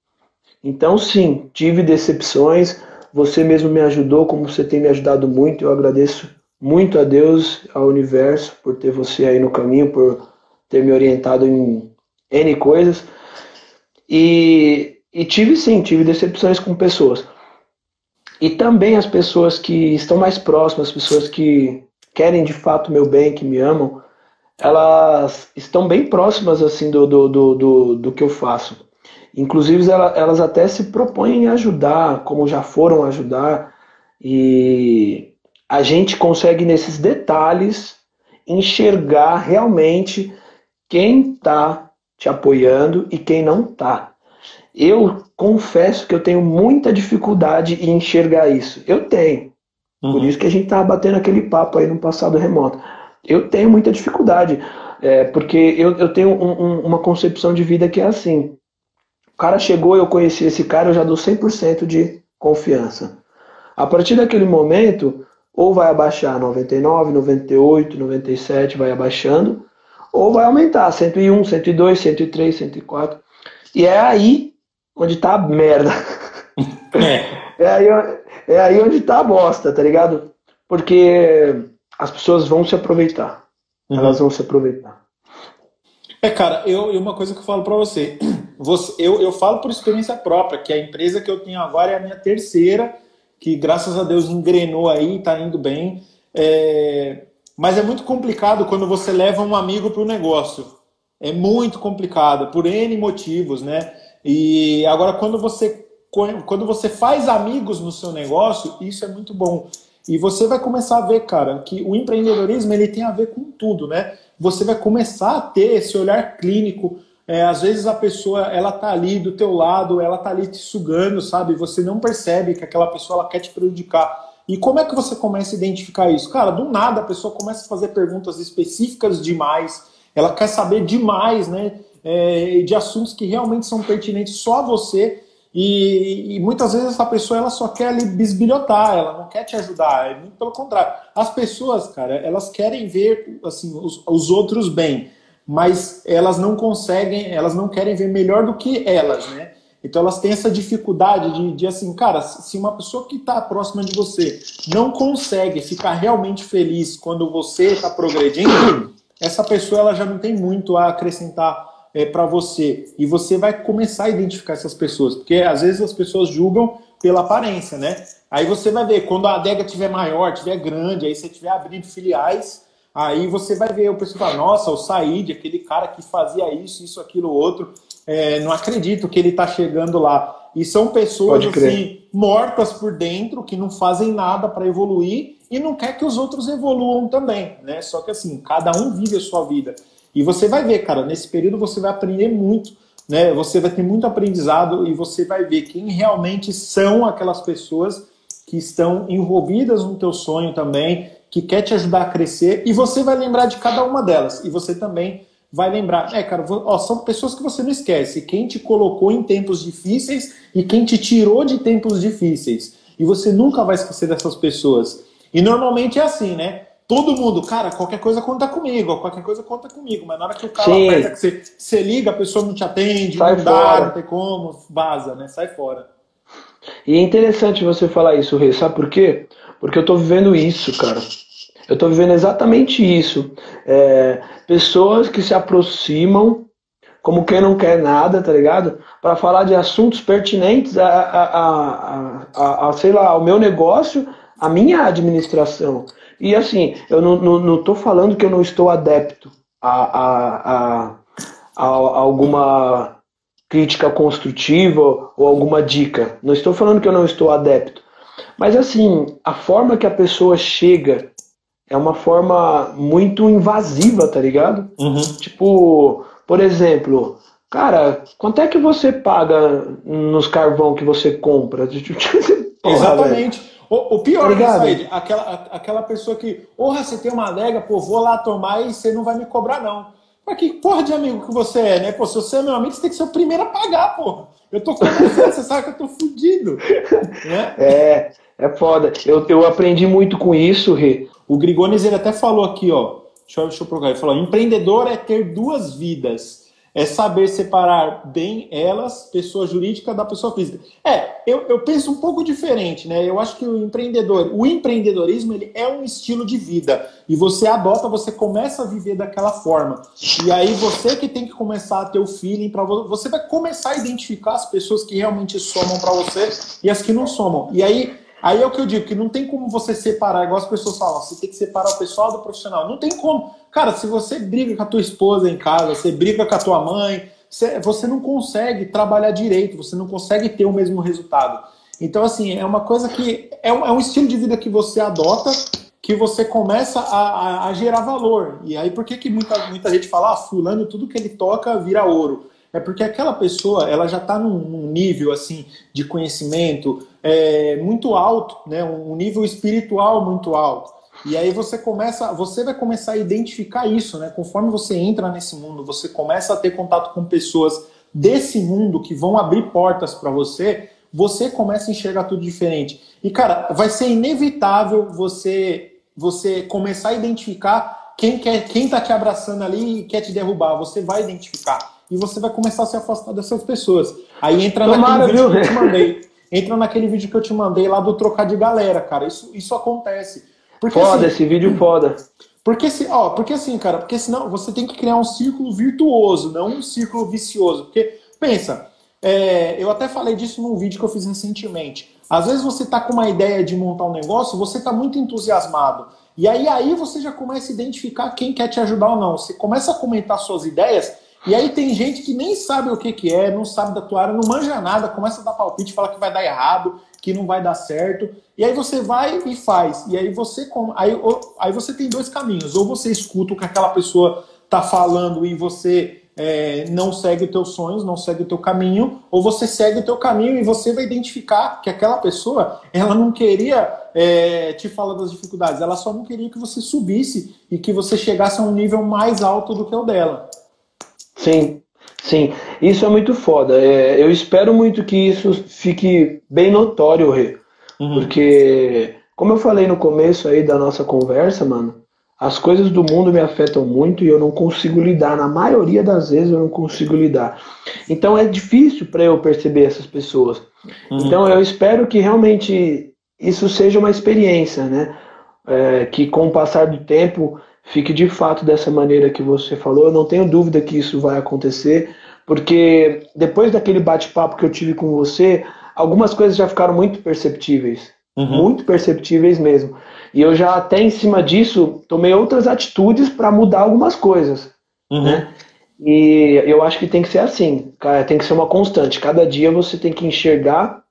Então, sim, tive decepções. Você mesmo me ajudou, como você tem me ajudado muito. Eu agradeço muito a Deus, ao universo, por ter você aí no caminho, por ter me orientado em N coisas. E, e tive sim, tive decepções com pessoas. E também as pessoas que estão mais próximas, as pessoas que querem de fato meu bem, que me amam, elas estão bem próximas assim do, do, do, do, do que eu faço. Inclusive elas até se propõem a ajudar, como já foram ajudar. E a gente consegue nesses detalhes enxergar realmente quem está te apoiando e quem não está. Eu confesso que eu tenho muita dificuldade em enxergar isso. Eu tenho. Uhum. Por isso que a gente estava batendo aquele papo aí no passado remoto. Eu tenho muita dificuldade, é, porque eu, eu tenho um, um, uma concepção de vida que é assim. O cara chegou, eu conheci esse cara, eu já dou 100% de confiança. A partir daquele momento, ou vai abaixar 99, 98, 97, vai abaixando, ou vai aumentar 101, 102, 103, 104. E é aí onde tá a merda. É, é aí, é aí onde tá a bosta, tá ligado? Porque as pessoas vão se aproveitar. Uhum. Elas vão se aproveitar. É, cara, eu, uma coisa que eu falo para você, você eu, eu falo por experiência própria, que a empresa que eu tenho agora é a minha terceira, que graças a Deus engrenou aí, tá indo bem. É, mas é muito complicado quando você leva um amigo para o negócio. É muito complicado, por N motivos, né? E agora, quando você, quando você faz amigos no seu negócio, isso é muito bom. E você vai começar a ver, cara, que o empreendedorismo ele tem a ver com tudo, né? Você vai começar a ter esse olhar clínico. É, às vezes a pessoa ela tá ali do teu lado, ela tá ali te sugando, sabe? Você não percebe que aquela pessoa ela quer te prejudicar. E como é que você começa a identificar isso? Cara, do nada a pessoa começa a fazer perguntas específicas demais, ela quer saber demais, né? É, de assuntos que realmente são pertinentes só a você. E, e, muitas vezes essa pessoa ela só quer ali bisbilhotar, ela não quer te ajudar, é muito pelo contrário. As pessoas, cara, elas querem ver assim os, os outros bem, mas elas não conseguem, elas não querem ver melhor do que elas, né? Então elas têm essa dificuldade de, de assim, cara, se uma pessoa que está próxima de você não consegue ficar realmente feliz quando você está progredindo, essa pessoa ela já não tem muito a acrescentar é, para você. E você vai começar a identificar essas pessoas, porque às vezes as pessoas julgam pela aparência, né? Aí você vai ver, quando a adega tiver maior, tiver grande, aí você tiver abrindo filiais, aí você vai ver o pessoal fala, nossa, o Said, aquele cara que fazia isso, isso, aquilo, outro é, não acredito que ele está chegando lá. E são pessoas assim, mortas por dentro, que não fazem nada para evoluir e não quer que os outros evoluam também, né? Só que assim, cada um vive a sua vida. E você vai ver, cara, nesse período você vai aprender muito, né? Você vai ter muito aprendizado e você vai ver quem realmente são aquelas pessoas que estão envolvidas no teu sonho também, que quer te ajudar a crescer e você vai lembrar de cada uma delas. E você também vai lembrar. É, cara, ó, são pessoas que você não esquece. Quem te colocou em tempos difíceis e quem te tirou de tempos difíceis. E você nunca vai esquecer dessas pessoas. E normalmente é assim, né? Todo mundo, cara, qualquer coisa conta comigo, qualquer coisa conta comigo, mas na hora que o cara Sim. aperta, que você, você liga, a pessoa não te atende, Sai não dá, não tem como, vaza, né? Sai fora. E é interessante você falar isso, Rê, sabe por quê? Porque eu tô vivendo isso, cara. Eu estou vivendo exatamente isso. É, pessoas que se aproximam, como quem não quer nada, tá ligado? Para falar de assuntos pertinentes a, a, a, a, sei lá, ao meu negócio, a minha administração. E assim, eu não, não, não tô falando que eu não estou adepto a, a alguma crítica construtiva ou alguma dica. Não estou falando que eu não estou adepto. Mas assim, a forma que a pessoa chega é uma forma muito invasiva, tá ligado? Uhum. Tipo, por exemplo, cara, quanto é que você paga nos carvão que você compra? Porra, Exatamente. O, o, pior, tá Said, aquela, aquela pessoa que, porra, você tem uma adega, pô, vou lá tomar e você não vai me cobrar, não. Mas que porra de amigo que você é, né? Pô, se você é meu amigo, você tem que ser o primeiro a pagar, porra. Eu tô com você, você sabe que eu tô fudido. Né? É, é foda. Eu, eu aprendi muito com isso, Rê. O Grigones ele até falou aqui, ó. Deixa eu, deixa eu procurar. Ele falou: empreendedor é ter duas vidas. É saber separar bem elas, pessoa jurídica, da pessoa física. É, eu, eu penso um pouco diferente, né? Eu acho que o empreendedor, o empreendedorismo, ele é um estilo de vida. E você adota, você começa a viver daquela forma. E aí você que tem que começar a ter o feeling para você vai começar a identificar as pessoas que realmente somam para você e as que não somam. E aí Aí é o que eu digo, que não tem como você separar, igual as pessoas falam, você tem que separar o pessoal do profissional. Não tem como. Cara, se você briga com a tua esposa em casa, você briga com a tua mãe, você não consegue trabalhar direito, você não consegue ter o mesmo resultado. Então, assim, é uma coisa que. É um, é um estilo de vida que você adota que você começa a, a, a, gerar valor. E aí, por que, que muita, muita gente fala, ah, fulano, tudo que ele toca vira ouro? É porque aquela pessoa, ela já está num, num, nível, assim, de conhecimento é, muito alto, né? Um nível espiritual muito alto. E aí você começa, você vai começar a identificar isso, né? Conforme você entra nesse mundo, você começa a ter contato com pessoas desse mundo que vão abrir portas para você, você começa a enxergar tudo diferente. E cara, vai ser inevitável você você começar a identificar quem quer, quem tá te abraçando ali e quer te derrubar, você vai identificar. E você vai começar a se afastar dessas pessoas. Aí entra Tomara, naquele vídeo viu? que eu te mandei. Entra naquele vídeo que eu te mandei lá do trocar de galera, cara. Isso, isso acontece. Porque, foda, assim, esse vídeo foda. Porque, se, ó, porque assim, cara, porque senão você tem que criar um círculo virtuoso, não um círculo vicioso. Porque, pensa, é, eu até falei disso num vídeo que eu fiz recentemente. Às vezes você está com uma ideia de montar um negócio, você está muito entusiasmado. E aí, aí você já começa a identificar quem quer te ajudar ou não. Você começa a comentar suas ideias, e aí tem gente que nem sabe o que, que é, não sabe da tua área, não manja nada, começa a dar palpite, fala que vai dar errado, que não vai dar certo. E aí você vai e faz. E aí você aí, aí você tem dois caminhos. Ou você escuta o que aquela pessoa está falando e você é, não segue os teus sonhos, não segue o teu caminho, ou você segue o teu caminho e você vai identificar que aquela pessoa, ela não queria é, te falar das dificuldades, ela só não queria que você subisse e que você chegasse a um nível mais alto do que o dela. Sim, sim. Isso é muito foda. É, eu espero muito que isso fique bem notório, Rê. Uhum. Porque, como eu falei no começo aí da nossa conversa, mano, as coisas do mundo me afetam muito e eu não consigo lidar. Na maioria das vezes eu não consigo lidar. Então é difícil para eu perceber essas pessoas. Uhum. Então eu espero que realmente isso seja uma experiência, né? É, que com o passar do tempo fique de fato dessa maneira que você falou. Eu não tenho dúvida que isso vai acontecer, porque depois daquele bate-papo que eu tive com você, algumas coisas já ficaram muito perceptíveis. Uhum. Muito perceptíveis mesmo. E eu já até em cima disso tomei outras atitudes para mudar algumas coisas. Uhum. Né? E eu acho que tem que ser assim, tem que ser uma constante. Cada dia você tem que enxergar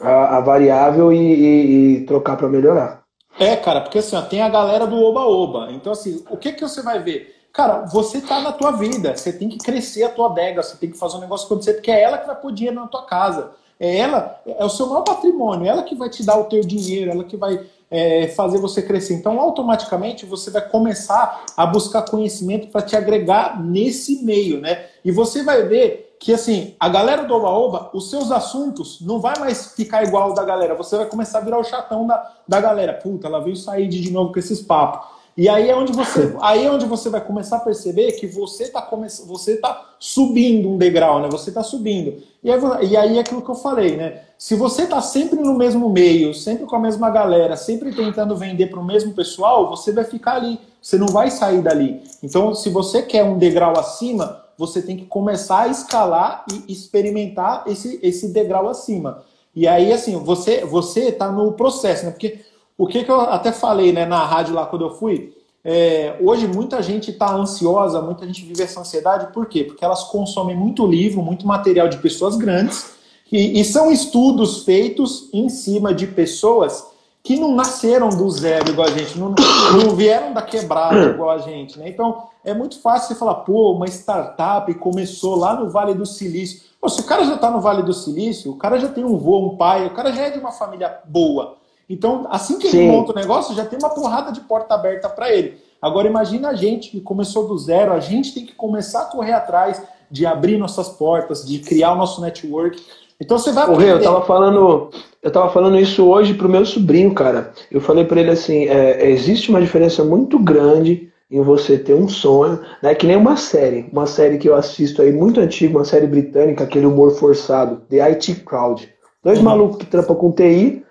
a, a variável e, e, e trocar para melhorar. É, cara, porque assim, ó, tem a galera do oba-oba. Então, assim, o que que você vai ver? Cara, você tá na tua vida, você tem que crescer a tua adega, você tem que fazer um negócio acontecer, porque é ela que vai pôr dinheiro na tua casa. É ela, é o seu maior patrimônio, ela que vai te dar o teu dinheiro, ela que vai é, fazer você crescer. Então, automaticamente, você vai começar a buscar conhecimento para te agregar nesse meio, né? E você vai ver que, assim, a galera do Oba-Oba, os seus assuntos não vai mais ficar igual da galera. Você vai começar a virar o chatão da, da galera. Puta, ela veio sair de novo com esses papos. E aí é onde você, aí é onde você vai começar a perceber que você está você tá subindo um degrau, né? Você está subindo. E aí, e aí é aquilo que eu falei, né? Se você está sempre no mesmo meio, sempre com a mesma galera, sempre tentando vender para o mesmo pessoal, você vai ficar ali. Você não vai sair dali. Então, se você quer um degrau acima, você tem que começar a escalar e experimentar esse, esse degrau acima. E aí, assim, você você está no processo, né? Porque o que, que eu até falei né, na rádio lá quando eu fui, é, hoje muita gente está ansiosa, muita gente vive essa ansiedade, por quê? Porque elas consomem muito livro, muito material de pessoas grandes, e, e são estudos feitos em cima de pessoas que não nasceram do zero igual a gente, não, não vieram da quebrada igual a gente. Né? Então é muito fácil você falar, pô, uma startup começou lá no Vale do Silício. Pô, se o cara já está no Vale do Silício, o cara já tem um vô, um pai, o cara já é de uma família boa. Então, assim que Sim. ele monta o negócio, já tem uma porrada de porta aberta para ele. Agora, imagina a gente que começou do zero, a gente tem que começar a correr atrás de abrir nossas portas, de criar o nosso network. Então você vai aprender. eu tava falando, eu tava falando isso hoje pro meu sobrinho, cara. Eu falei para ele assim, é, existe uma diferença muito grande em você ter um sonho, né? Que nem uma série, uma série que eu assisto aí muito antiga, uma série britânica, aquele humor forçado, The IT Crowd. Dois uhum. malucos que trampam com TI,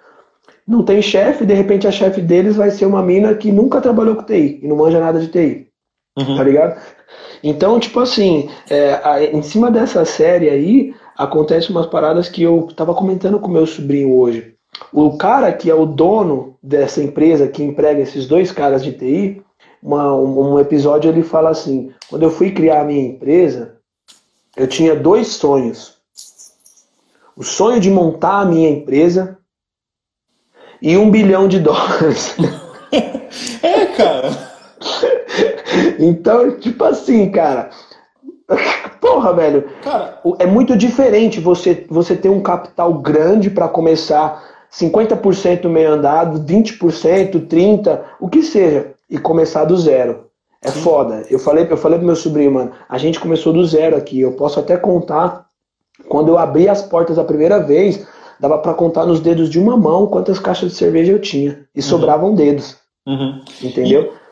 não tem chefe, de repente a chefe deles vai ser uma mina que nunca trabalhou com TI e não manja nada de TI. Uhum. Tá ligado? Então, tipo assim, é, a, em cima dessa série aí, acontece umas paradas que eu tava comentando com meu sobrinho hoje. O cara que é o dono dessa empresa que emprega esses dois caras de TI, uma, um episódio ele fala assim: quando eu fui criar a minha empresa, eu tinha dois sonhos. O sonho de montar a minha empresa e um bilhão de dólares. é, cara. então, tipo assim, cara. Porra, velho. Cara, é muito diferente você, você ter um capital grande para começar 50% meio andado, 20%, 30%, o que seja, e começar do zero. É Sim. foda. Eu falei, eu falei pro meu sobrinho, mano, a gente começou do zero aqui. Eu posso até contar. Quando eu abri as portas a primeira vez, dava para contar nos dedos de uma mão quantas caixas de cerveja eu tinha. E uhum. sobravam dedos. Uhum. Entendeu? E,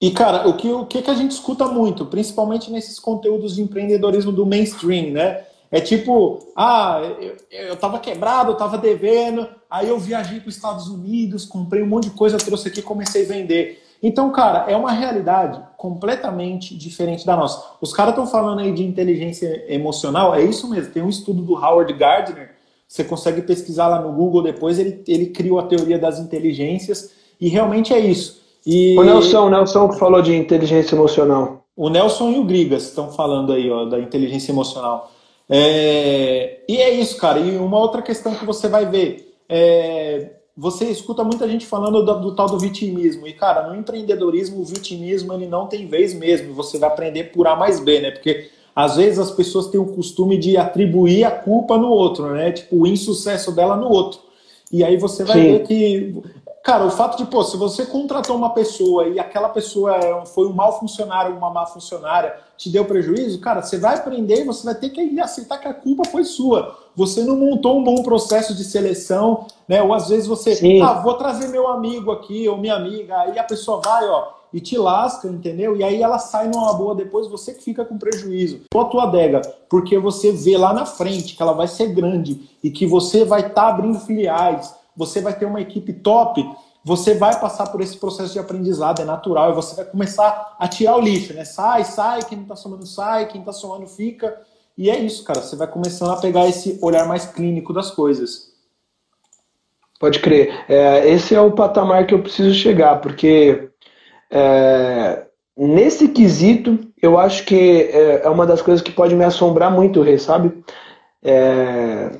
e, cara, o que, o que a gente escuta muito, principalmente nesses conteúdos de empreendedorismo do mainstream, né? É tipo, ah, eu, eu tava quebrado, eu tava devendo, aí eu viajei para os Estados Unidos, comprei um monte de coisa, trouxe aqui comecei a vender. Então, cara, é uma realidade completamente diferente da nossa. Os caras estão falando aí de inteligência emocional, é isso mesmo. Tem um estudo do Howard Gardner, você consegue pesquisar lá no Google depois, ele, ele criou a teoria das inteligências, e realmente é isso. E... O Nelson, o Nelson que falou de inteligência emocional. O Nelson e o Grigas estão falando aí, ó, da inteligência emocional. É... E é isso, cara. E uma outra questão que você vai ver. É você escuta muita gente falando do, do, tal do vitimismo. E, cara, no empreendedorismo, o vitimismo ele não tem vez mesmo. Você vai aprender por A mais B, né? Porque às vezes as pessoas têm o costume de atribuir a culpa no outro, né? Tipo, o insucesso dela no outro. E aí você vai Sim. ver que Cara, o fato de, pô, se você contratou uma pessoa e aquela pessoa é foi um mau funcionário, uma má funcionária, te deu prejuízo, cara, você vai aprender e você vai ter que aceitar que a culpa foi sua. Você não montou um bom processo de seleção, né? Ou às vezes você, Sim. ah, vou trazer meu amigo aqui ou minha amiga, aí a pessoa vai, ó, e te lasca, entendeu? E aí ela sai numa boa depois, você que fica com prejuízo. Ou a tua adega, porque você vê lá na frente que ela vai ser grande e que você vai estar tá abrindo filiais, você vai ter uma equipe top, você vai passar por esse processo de aprendizado, é natural, e você vai começar a tirar o lixo, né? Sai, sai, quem não tá somando sai, quem tá somando fica. E é isso, cara, você vai começando a pegar esse olhar mais clínico das coisas. Pode crer. É, esse é o patamar que eu preciso chegar, porque é, nesse quesito, eu acho que é, é, uma das coisas que pode me assombrar muito, Rê, sabe? É,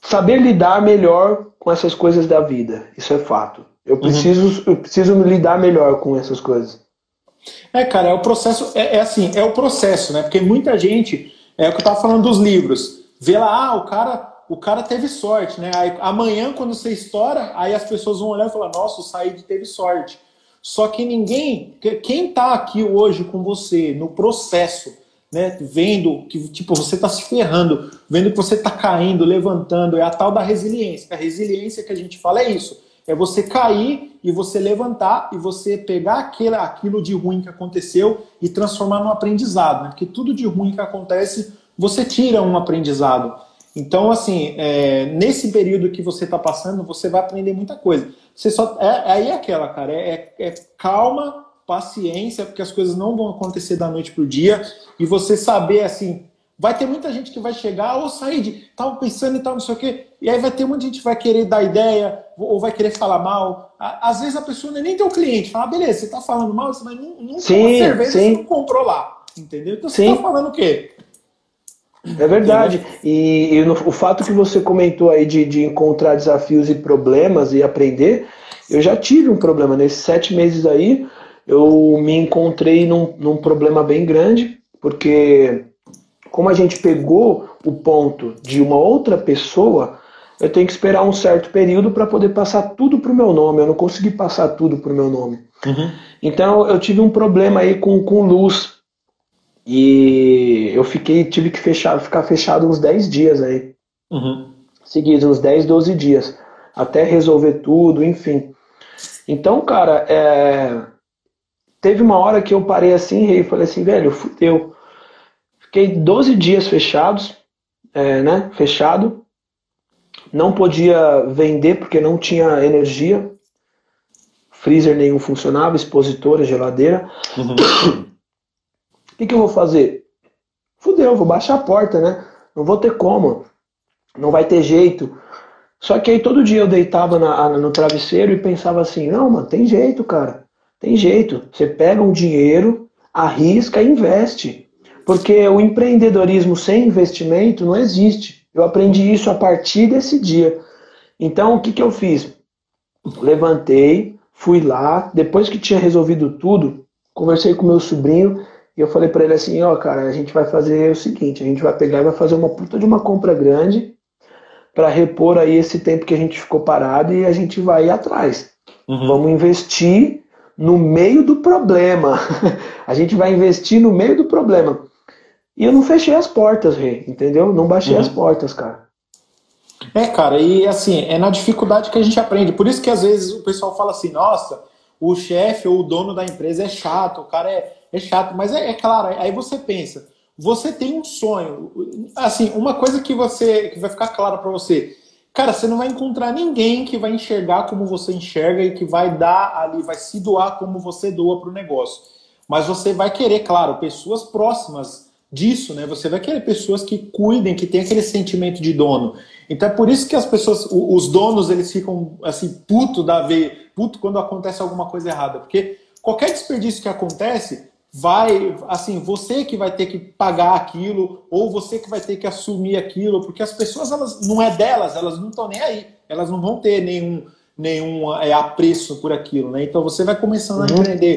saber lidar melhor com essas coisas da vida. Isso é fato. Eu uhum. preciso, uhum. eu preciso me lidar melhor com essas coisas. É, cara, é o processo, é, é, assim, é o processo, né? Porque muita gente, é o que eu tava falando dos livros, vê lá, ah, o cara, o cara teve sorte, né? Aí, amanhã, quando você estoura, aí as pessoas vão olhar e falar, nossa, o Said teve sorte. Só que ninguém, quem tá aqui hoje com você no processo, né, vendo que tipo você está se ferrando, vendo que você está caindo, levantando, é a tal da resiliência. A resiliência que a gente fala é isso, é você cair e você levantar e você pegar aquilo, aquilo de ruim que aconteceu e transformar num aprendizado, né? porque tudo de ruim que acontece você tira um aprendizado. Então, assim, é, nesse período que você está passando, você vai aprender muita coisa. Você só é, aí é aquela, cara, é, é calma, paciência, porque as coisas não vão acontecer da noite pro dia, e você saber assim, vai ter muita gente que vai chegar, ou sair de, tava pensando e tal, não sei o quê, e aí vai ter muita gente que vai querer dar ideia, ou vai querer falar mal. Às vezes a pessoa nem teu cliente, fala, ah, beleza, você tá falando mal, mas não, não sim, cerveja, sim. você não comprou lá, entendeu? Então você sim. tá falando o quê? É verdade. E, e no, o fato que você comentou aí de, de encontrar desafios e problemas e aprender, eu já tive um problema nesses sete meses aí eu me encontrei num, num problema bem grande, porque como a gente pegou o ponto de uma outra pessoa, eu tenho que esperar um certo período para poder passar tudo para o meu nome. Eu não consegui passar tudo para o meu nome. Uhum. Então eu tive um problema aí com, com luz. E eu fiquei, tive que fechar, ficar fechado uns 10 dias aí. Uhum. Seguidos, uns 10, 12 dias. Até resolver tudo, enfim. Então, cara, é, teve uma hora que eu parei assim e falei assim, velho, fudeu. Fiquei 12 dias fechados, é, né? Fechado. Não podia vender porque não tinha energia. Freezer nenhum funcionava, expositora, geladeira. Uhum. O que, que eu vou fazer? Fudeu, vou baixar a porta, né? Não vou ter como. Não vai ter jeito. Só que aí todo dia eu deitava na, no travesseiro e pensava assim, não, mano, tem jeito, cara. Tem jeito. Você pega um dinheiro, arrisca e investe. Porque o empreendedorismo sem investimento não existe. Eu aprendi isso a partir desse dia. Então, o que, que eu fiz? Levantei, fui lá, depois que tinha resolvido tudo, conversei com meu sobrinho e eu falei para ele assim, ó, oh, cara, a gente vai fazer o seguinte, a gente vai pegar e vai fazer uma puta de uma compra grande para repor aí esse tempo que a gente ficou parado e a gente vai atrás. Uhum. Vamos investir no meio do problema. a gente vai investir no meio do problema. E eu não fechei as portas, Rei, entendeu? Não baixei uhum. as portas, cara. É, cara, e assim, é na dificuldade que a gente aprende. Por isso que às vezes o pessoal fala assim, nossa, o chefe ou o dono da empresa é chato, o cara é, é chato. Mas é, é claro, aí você pensa, você tem um sonho. Assim, uma coisa que você que vai ficar claro para você, cara, você não vai encontrar ninguém que vai enxergar como você enxerga e que vai dar ali, vai se doar como você doa para o negócio. Mas você vai querer, claro, pessoas próximas disso, né? Você vai querer pessoas que cuidem, que tenham aquele sentimento de dono. Então é por isso que as pessoas, os donos, eles ficam assim, puto da ver, puto quando acontece alguma coisa errada. Porque qualquer desperdício que acontece, vai, assim, você que vai ter que pagar aquilo, ou você que vai ter que assumir aquilo, porque as pessoas, elas não é delas, elas não estão nem aí, elas não vão ter nenhum, nenhum é, apreço por aquilo, né? Então você vai começando a uhum. entender,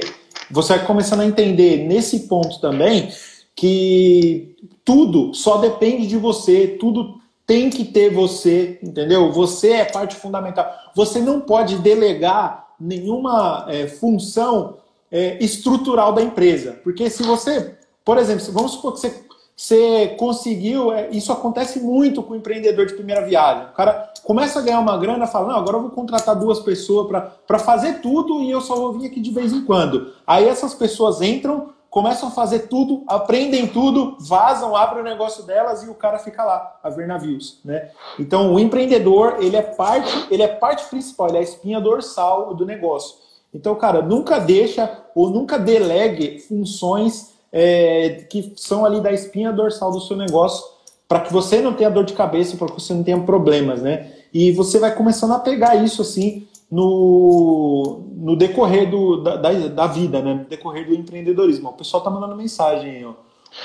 você vai começando a entender nesse ponto também que tudo só depende de você, tudo tem que ter você, entendeu? Você é parte fundamental. Você não pode delegar nenhuma é, função é, estrutural da empresa, porque se você, por exemplo, vamos supor que você, você conseguiu, é, isso acontece muito com o empreendedor de primeira viagem. O cara começa a ganhar uma grana, fala, não, agora eu vou contratar duas pessoas para fazer tudo e eu só vou vir aqui de vez em quando. Aí essas pessoas entram, começam a fazer tudo, aprendem tudo, vazam, abrem o negócio delas e o cara fica lá a ver navios, né? Então o empreendedor ele é parte, ele é parte principal, ele é a espinha dorsal do negócio. Então, cara, nunca deixa ou nunca delegue funções é, que são ali da espinha dorsal do seu negócio para que você não tenha dor de cabeça, para que você não tenha problemas, né? E você vai começando a pegar isso assim no, no decorrer do, da, da, vida, né? No decorrer do empreendedorismo. O pessoal tá mandando mensagem aí, ó.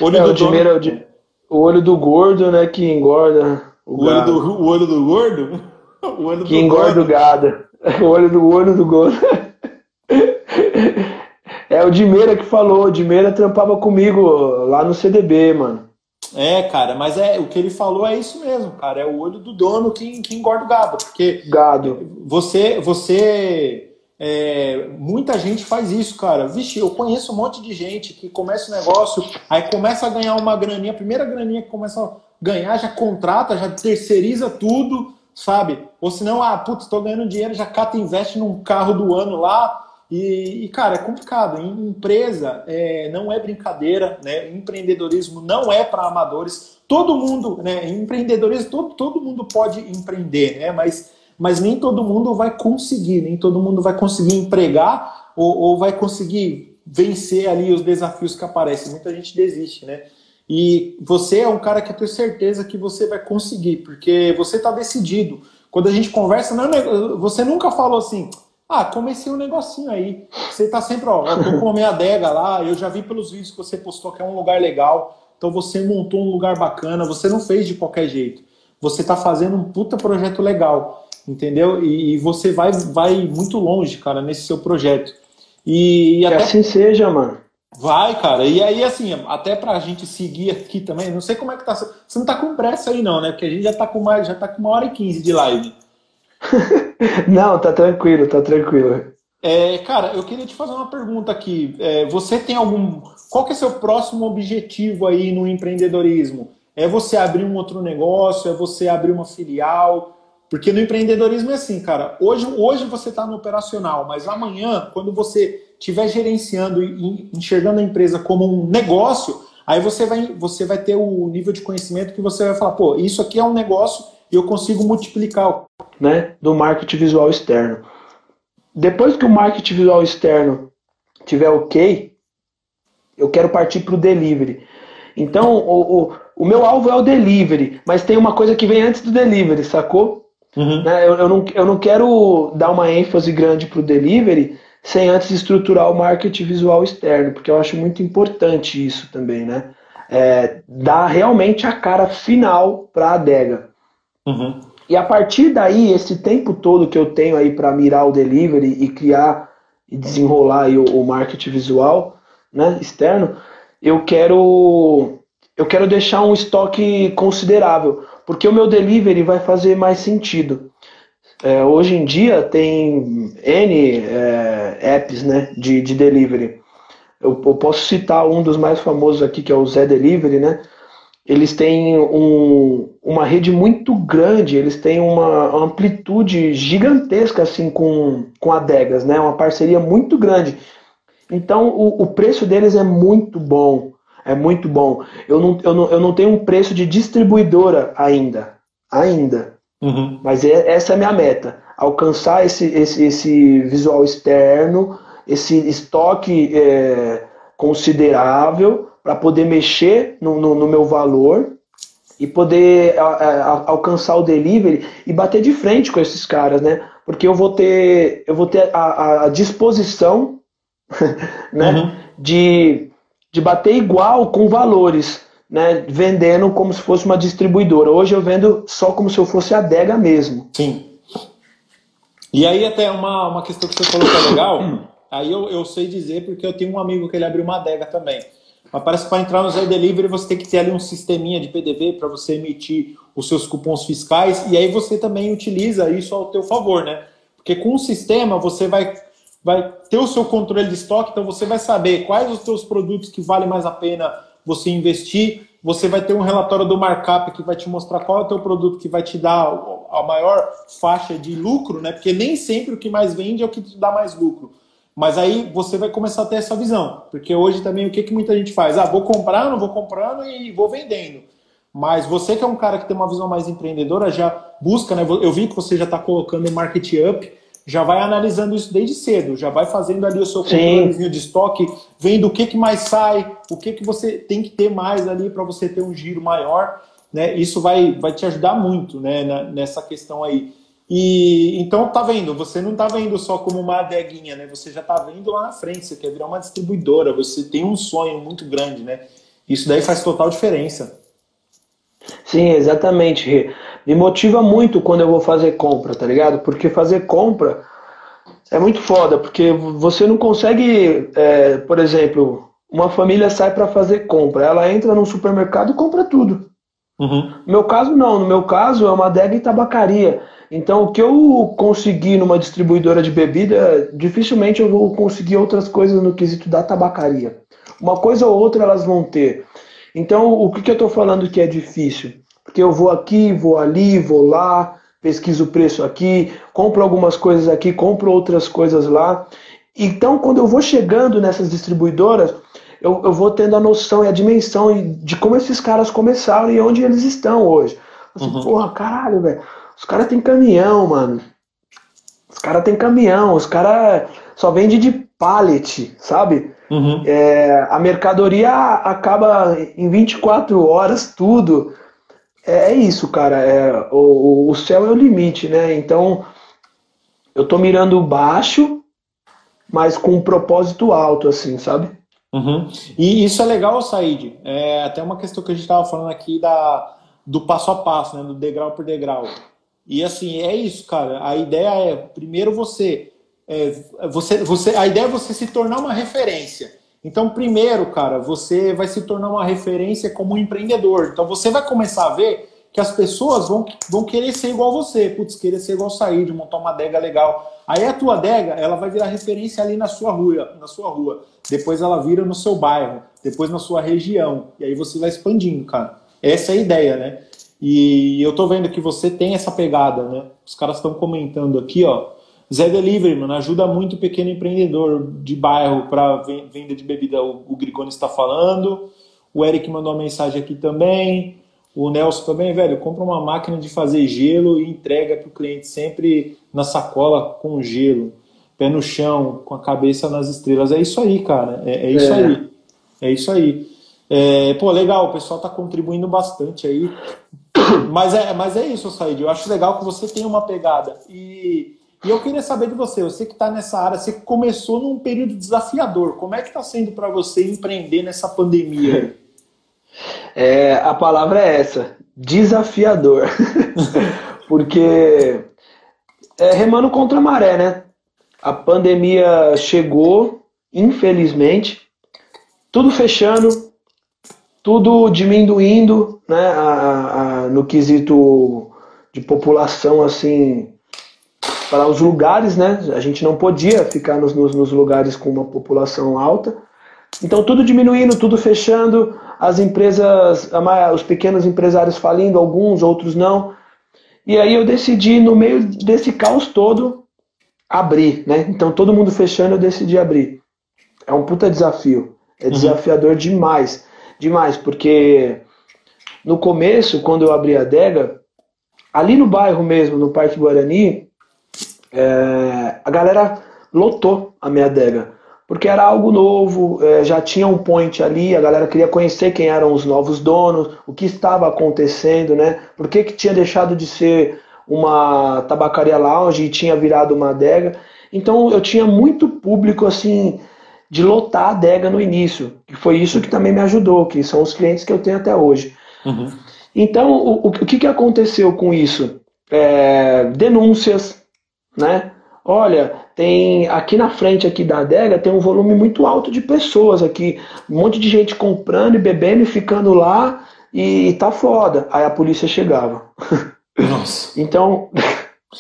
Olho é, do o, dono... é de, o, olho do gordo, né? Que engorda o, o olho do O olho do gordo? O olho que do engorda gordo. o gado. O olho do olho do gordo. É o Dimeira que falou. O Dimeira trampava comigo lá no CDB, mano. É, cara, mas é o que ele falou é isso mesmo, cara. É o olho do dono que, que engorda o gado. Porque gado. você, você é, muita gente faz isso, cara. Vixe, eu conheço um monte de gente que começa o negócio, aí começa a ganhar uma graninha, a primeira graninha que começa a ganhar, já contrata, já terceiriza tudo, sabe? Ou senão, ah, putz, tô ganhando dinheiro, já cata e investe num carro do ano lá, e, e, cara, é complicado. Em empresa é, não é brincadeira, né? Empreendedorismo não é para amadores. Todo mundo, né? Empreendedorismo, todo, todo mundo pode empreender, né? Mas, mas nem todo mundo vai conseguir, nem todo mundo vai conseguir empregar ou, ou vai conseguir vencer ali os desafios que aparecem. Muita gente desiste, né? E você é um cara que eu tenho certeza que você vai conseguir, porque você está decidido. Quando a gente conversa, não é, você nunca falou assim, ah, comecei um negocinho aí. Você tá sempre, ó, eu tô com a minha adega lá, eu já vi pelos vídeos que você postou que é um lugar legal. Então você montou um lugar bacana, você não fez de qualquer jeito. Você tá fazendo um puta projeto legal, entendeu? E, e você vai, vai muito longe, cara, nesse seu projeto. E, e até... Que assim seja, mano. Vai, cara. E aí, assim, até pra gente seguir aqui também, não sei como é que tá. Você não tá com pressa aí, não, né? Porque a gente já tá com mais, já tá com uma hora e quinze de live. Não, tá tranquilo, tá tranquilo. É, cara, eu queria te fazer uma pergunta aqui. É, você tem algum. Qual que é seu próximo objetivo aí no empreendedorismo? É você abrir um outro negócio? É você abrir uma filial? Porque no empreendedorismo é assim, cara. Hoje, hoje você está no operacional, mas amanhã, quando você estiver gerenciando e enxergando a empresa como um negócio, aí você vai, você vai ter o nível de conhecimento que você vai falar, pô, isso aqui é um negócio e eu consigo multiplicar né, do marketing visual externo. Depois que o marketing visual externo tiver ok, eu quero partir para o delivery. Então, o, o, o, meu alvo é o delivery, mas tem uma coisa que vem antes do delivery, sacou? Uhum. Né, eu, eu, não, eu não quero dar uma ênfase grande para o delivery sem antes estruturar o marketing visual externo, porque eu acho muito importante isso também, né? É, dar realmente a cara final para a adega. Uhum. E a partir daí, esse tempo todo que eu tenho aí para mirar o delivery e criar e desenrolar o, o marketing visual, né, externo, eu quero eu quero deixar um estoque considerável, porque o meu delivery vai fazer mais sentido. É, hoje em dia tem N é, apps né, de, de delivery. Eu, eu, posso citar um dos mais famosos aqui, que é o Zé Delivery, né? Eles têm um, uma rede muito grande, eles têm uma amplitude gigantesca assim com, com adegas, né? Uma parceria muito grande. Então o, o preço deles é muito bom. É muito bom. Eu não, eu, não, eu não tenho um preço de distribuidora ainda. Ainda. Uhum. Mas é, essa é a minha meta. Alcançar esse, esse, esse visual externo, esse estoque é, considerável para poder mexer no, no, no, meu valor e poder a, a, alcançar o delivery e bater de frente com esses caras, né? Porque eu vou ter, eu vou ter a, a disposição né, uhum. de de bater igual com valores, né? Vendendo como se fosse uma distribuidora. Hoje eu vendo só como se eu fosse adega mesmo. Sim. E aí até uma, uma questão que você falou que é legal, aí eu, eu sei dizer porque eu tenho um amigo que ele abriu uma adega também. Mas parece que para entrar no Zé Delivery você tem que ter ali um sisteminha de PDV para você emitir os seus cupons fiscais e aí você também utiliza isso ao teu favor, né? Porque com o sistema você vai vai ter o seu controle de estoque, então você vai saber quais os seus produtos que vale mais a pena você investir. Você vai ter um relatório do markup que vai te mostrar qual é o teu produto que vai te dar a maior faixa de lucro, né? Porque nem sempre o que mais vende é o que te dá mais lucro. Mas aí você vai começar a ter essa visão. Porque hoje também o que, que muita gente faz? Ah, vou comprando, vou comprando e vou vendendo. Mas você que é um cara que tem uma visão mais empreendedora, já busca, né? Eu vi que você já está colocando o market up já vai analisando isso desde cedo, já vai fazendo ali o seu controlezinho de estoque, vendo o que, que mais sai, o que, que você tem que ter mais ali para você ter um giro maior, né? Isso vai, vai te ajudar muito, né, nessa questão aí. E então tá vendo, você não tá vendo só como uma adeguinha, né? Você já tá vendo lá na frente, você quer virar uma distribuidora, você tem um sonho muito grande, né? Isso daí faz total diferença. Sim, exatamente me motiva muito quando eu vou fazer compra, tá ligado? Porque fazer compra é muito foda, porque você não consegue, é, por exemplo, uma família sai para fazer compra, ela entra num supermercado e compra tudo. Uhum. No meu caso, não. No meu caso, é uma adega e tabacaria. Então, o que eu consegui numa distribuidora de bebida, dificilmente eu vou conseguir outras coisas no quesito da tabacaria. Uma coisa ou outra elas vão ter. Então, o que, que eu estou falando que é difícil? Porque eu vou aqui, vou ali, vou lá, pesquiso o preço aqui, compro algumas coisas aqui, compro outras coisas lá. Então, quando eu vou chegando nessas distribuidoras, eu, eu vou tendo a noção e a dimensão de como esses caras começaram e onde eles estão hoje. Assim, uhum. Porra, caralho, velho. Os caras têm caminhão, mano. Os caras têm caminhão, os caras só vendem de pallet, sabe? Uhum. É, a mercadoria acaba em 24 horas, tudo. É, é isso, cara. É, o, o céu é o limite, né? Então, eu tô mirando baixo, mas com um propósito alto, assim, sabe? Uhum. E isso é legal, Said. É até uma questão que a gente estava falando aqui da, do passo a passo, né? Do degrau por degrau. E assim, é isso, cara. A ideia é, primeiro você, é, você, você. A ideia é você se tornar uma referência. Então, primeiro, cara, você vai se tornar uma referência como um empreendedor. Então, você vai começar a ver que as pessoas vão, vão querer ser igual você, putz, querer ser igual sair, de montar uma adega legal. Aí a tua adega, ela vai virar referência ali na sua rua, na sua rua. Depois ela vira no seu bairro, depois na sua região. E aí você vai expandindo, cara. Essa é a ideia, né? E eu tô vendo que você tem essa pegada, né? Os caras estão comentando aqui, ó. Zé Delivery, mano, ajuda muito o pequeno empreendedor de bairro para venda de bebida. O, o Grigoni está falando. O Eric mandou uma mensagem aqui também. O Nelson também, velho, compra uma máquina de fazer gelo e entrega para o cliente sempre na sacola com gelo, pé no chão, com a cabeça nas estrelas. É isso aí, cara. É, é isso é. aí. É isso aí. É, pô, legal, o pessoal está contribuindo bastante aí. Mas é, mas é isso, Said. Eu acho legal que você tem uma pegada. E e eu queria saber de você, você que está nessa área, você começou num período desafiador. Como é que está sendo para você empreender nessa pandemia? É, a palavra é essa, desafiador. Porque é remando contra a maré, né? a pandemia chegou, infelizmente, tudo fechando, tudo diminuindo, né, a, a, no quesito de população, assim, para os lugares, né, a gente não podia ficar nos, nos, nos lugares com uma população alta, então tudo diminuindo, tudo fechando, as empresas, os pequenos empresários falindo, alguns, outros não, e aí eu decidi, no meio desse caos todo, abrir, né? Então todo mundo fechando, eu decidi abrir. É um puta desafio. É uhum. desafiador demais. Demais, porque no começo, quando eu abri a adega, ali no bairro mesmo, no Parque Guarani, é, a galera lotou a minha adega porque era algo novo, é, já tinha um point ali, a galera queria conhecer quem eram os novos donos, o que estava acontecendo, né? Por que, que tinha deixado de ser uma tabacaria lounge e tinha virado uma adega. Então eu tinha muito público assim de lotar a adega no início, que foi isso que também me ajudou, que são os clientes que eu tenho até hoje. Uhum. Então o, o, que, que aconteceu com isso? É, denúncias, né? Olha, tem aqui na frente aqui da adega tem um volume muito alto de pessoas aqui, um monte de gente comprando e bebendo e ficando lá e, e tá foda. Aí a polícia chegava. Nossa. então,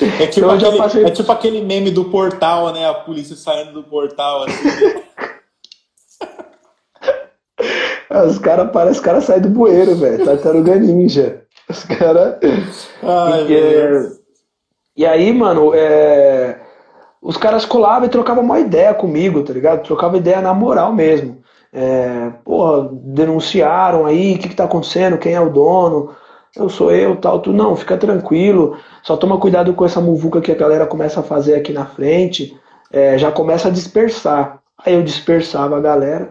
é tipo, então aquele, passei... é tipo aquele meme do portal, né? A polícia saindo do portal assim. Os caras parecem os caras saem do bueiro, velho. Tartaruga ninja. Os caras. E, e aí, mano, é os caras colavam e trocavam uma ideia comigo, tá ligado? Trocava ideia na moral mesmo. É, porra, denunciaram aí, o que, que tá acontecendo, quem é o dono, eu sou eu, tal, tu não, fica tranquilo, só toma cuidado com essa muvuca que a galera começa a fazer aqui na frente, é, já começa a dispersar. Aí eu dispersava a galera,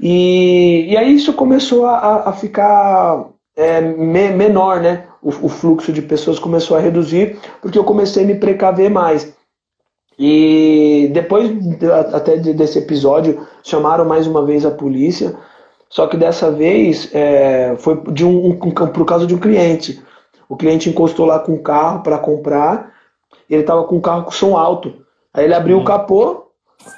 e, e aí isso começou a, a ficar é, me, menor, né? O, o fluxo de pessoas começou a reduzir, porque eu comecei a me precaver mais. E depois até desse episódio chamaram mais uma vez a polícia, só que dessa vez é, foi de um, um, por causa de um cliente. O cliente encostou lá com o carro para comprar, ele estava com o carro com som alto. Aí ele abriu o capô,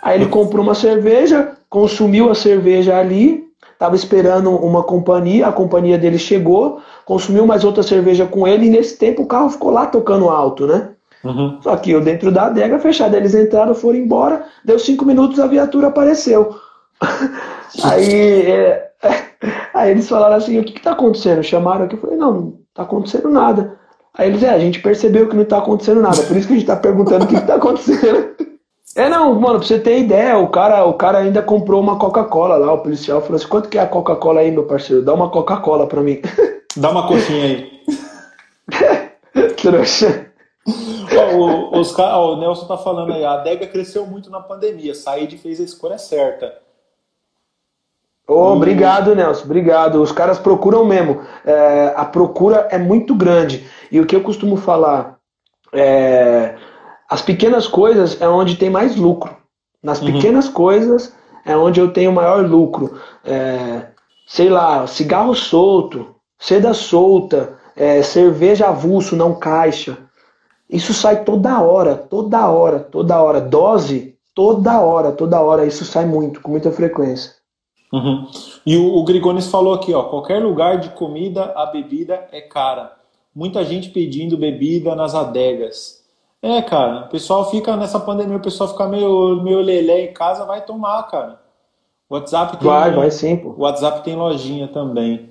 aí ele comprou uma cerveja, consumiu a cerveja ali, estava esperando uma companhia, a companhia dele chegou, consumiu mais outra cerveja com ele e nesse tempo o carro ficou lá tocando alto, né? Uhum. Só que eu dentro da adega fechada, eles entraram, foram embora, deu cinco minutos, a viatura apareceu. aí, é, aí eles falaram assim, o que está acontecendo? Chamaram aqui, eu falei, não, não está acontecendo nada. Aí eles, é, a gente percebeu que não está acontecendo nada, por isso que a gente está perguntando o que está acontecendo. É não, mano, pra você ter ideia, o cara, o cara ainda comprou uma Coca-Cola lá, o policial falou assim, quanto que é a Coca-Cola aí, meu parceiro? Dá uma Coca-Cola pra mim. Dá uma coxinha aí. Trouxa o, os, o Nelson tá falando aí, a adega cresceu muito na pandemia. Said fez a escolha certa. Oh, obrigado, Nelson. Obrigado. Os caras procuram mesmo. É, a procura é muito grande. E o que eu costumo falar é, as pequenas coisas é onde tem mais lucro. Nas uhum. pequenas uhum. coisas é onde eu tenho maior lucro. É, sei lá, cigarro solto, seda solta, é, cerveja avulso, não caixa. Isso sai toda hora, toda hora, toda hora. Dose, toda hora, toda hora. Isso sai muito, com muita frequência. Uhum. E o, o Grigones falou aqui, ó, qualquer lugar de comida, a bebida é cara. Muita gente pedindo bebida nas adegas. É, cara, o pessoal fica nessa pandemia, o pessoal fica meio, meio lelé em casa, vai tomar, cara. O WhatsApp tem. Vai, vai sim, pô. O WhatsApp tem lojinha também.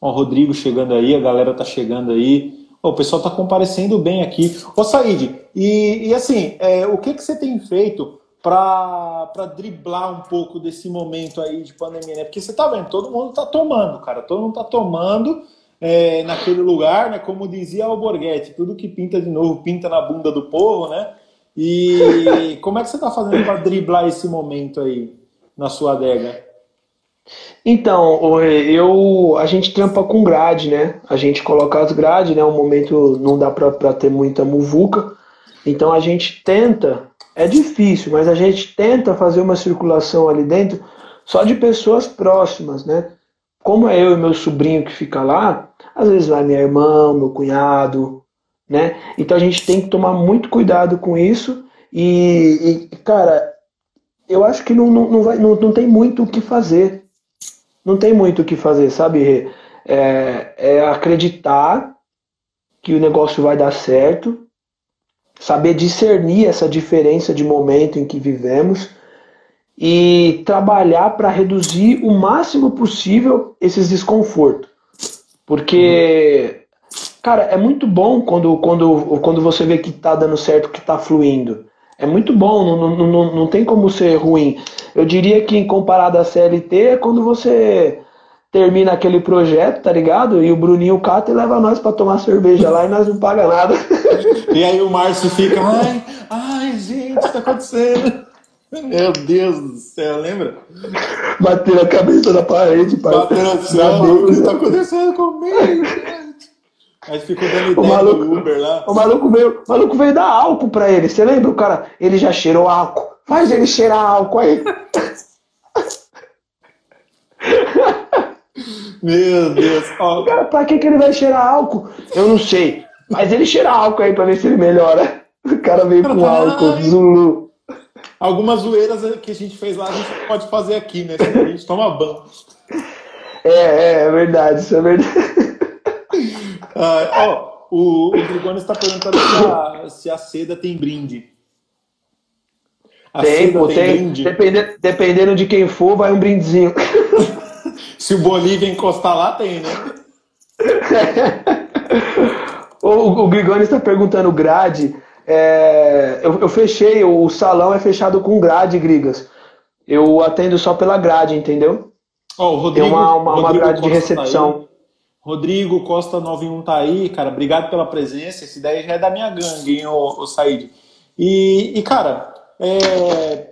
Ó, o Rodrigo chegando aí, a galera tá chegando aí. O pessoal está comparecendo bem aqui. Ô, Said, e, e assim, é, o que, que você tem feito para driblar um pouco desse momento aí de pandemia? Né? Porque você está vendo, todo mundo está tomando, cara. Todo mundo está tomando é, naquele lugar, né? Como dizia o Borghetti, tudo que pinta de novo pinta na bunda do povo, né? E como é que você está fazendo para driblar esse momento aí na sua adega? Então, eu, a gente trampa com grade, né? A gente coloca as grades, né? Um momento não dá para ter muita muvuca. Então a gente tenta, é difícil, mas a gente tenta fazer uma circulação ali dentro só de pessoas próximas, né? Como é eu e meu sobrinho que fica lá, às vezes vai minha irmã, meu cunhado, né? Então a gente tem que tomar muito cuidado com isso E, e cara, eu acho que não, não, não, vai, não, não tem muito o que fazer. Não tem muito o que fazer, sabe, É, é acreditar que o negócio vai dar certo, saber discernir essa diferença de momento em que vivemos e trabalhar para reduzir o máximo possível esses desconfortos. Porque, cara, é muito bom quando, quando, quando você vê que está dando certo, que está fluindo. É muito bom, não, não, não, não tem como ser ruim. Eu diria que, comparado à CLT, é quando você termina aquele projeto, tá ligado? E o Bruninho cata e leva nós para tomar cerveja lá e nós não paga nada. E aí o Márcio fica, ai, ai, gente, tá acontecendo? Meu Deus do céu, lembra? Bateu a cabeça na parede, pai. No céu, o que está acontecendo comigo, gente? Aí ficou dando ideia o maluco, do Uber lá. O maluco veio, o maluco veio dar álcool pra ele. Você lembra o cara? Ele já cheirou álcool. Faz ele cheirar álcool aí. Meu Deus. Oh. Cara, pra que, que ele vai cheirar álcool? Eu não sei. Mas ele cheira álcool aí pra ver se ele melhora. O cara veio com álcool, Zulu. Algumas zoeiras que a gente fez lá, a gente pode fazer aqui, né? A gente toma banho. É, é, é verdade, isso é verdade. Ah, ó, o, o Grigoni está perguntando se a, se a seda tem brinde. A tem, tem. tem brinde? Dependendo, dependendo de quem for, vai um brindezinho. Se o Bolívia encostar lá, tem, né? o, o Grigoni está perguntando grade. É, eu, eu, fechei, o salão é fechado com grade, Grigas. Eu atendo só pela grade, entendeu? Oh, Rodrigo, Tem uma, uma, uma grade de tá recepção. Tá Rodrigo Costa 91 tá aí, cara. Obrigado pela presença. Esse daí já é da minha gangue, hein, o, o Said. E, e cara, é,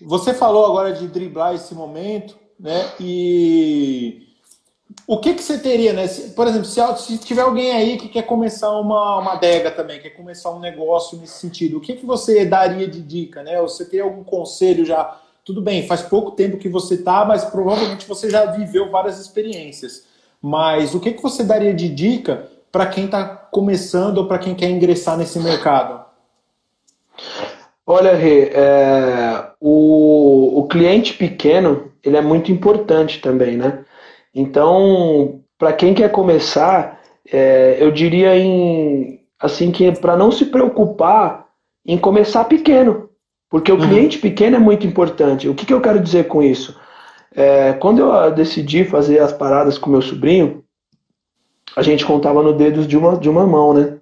você falou agora de driblar esse momento né? E o que, que você teria, né? Se, por exemplo, se, se, tiver alguém aí que quer começar uma, uma adega também, quer começar um negócio nesse sentido, o que, que você daria de dica, né? Você tem algum conselho já? Tudo bem, faz pouco tempo que você tá, mas provavelmente você já viveu várias experiências. Mas o que, que você daria de dica para quem está começando ou para quem quer ingressar nesse mercado? Olha, Rê, é, o, o cliente pequeno ele é muito importante também, né? Então, para quem quer começar, é, eu diria em assim que para não se preocupar em começar pequeno, porque o uhum. cliente pequeno é muito importante. O que, que eu quero dizer com isso? É, quando eu decidi fazer as paradas com meu sobrinho, a gente contava no dedos de uma, de uma mão, né?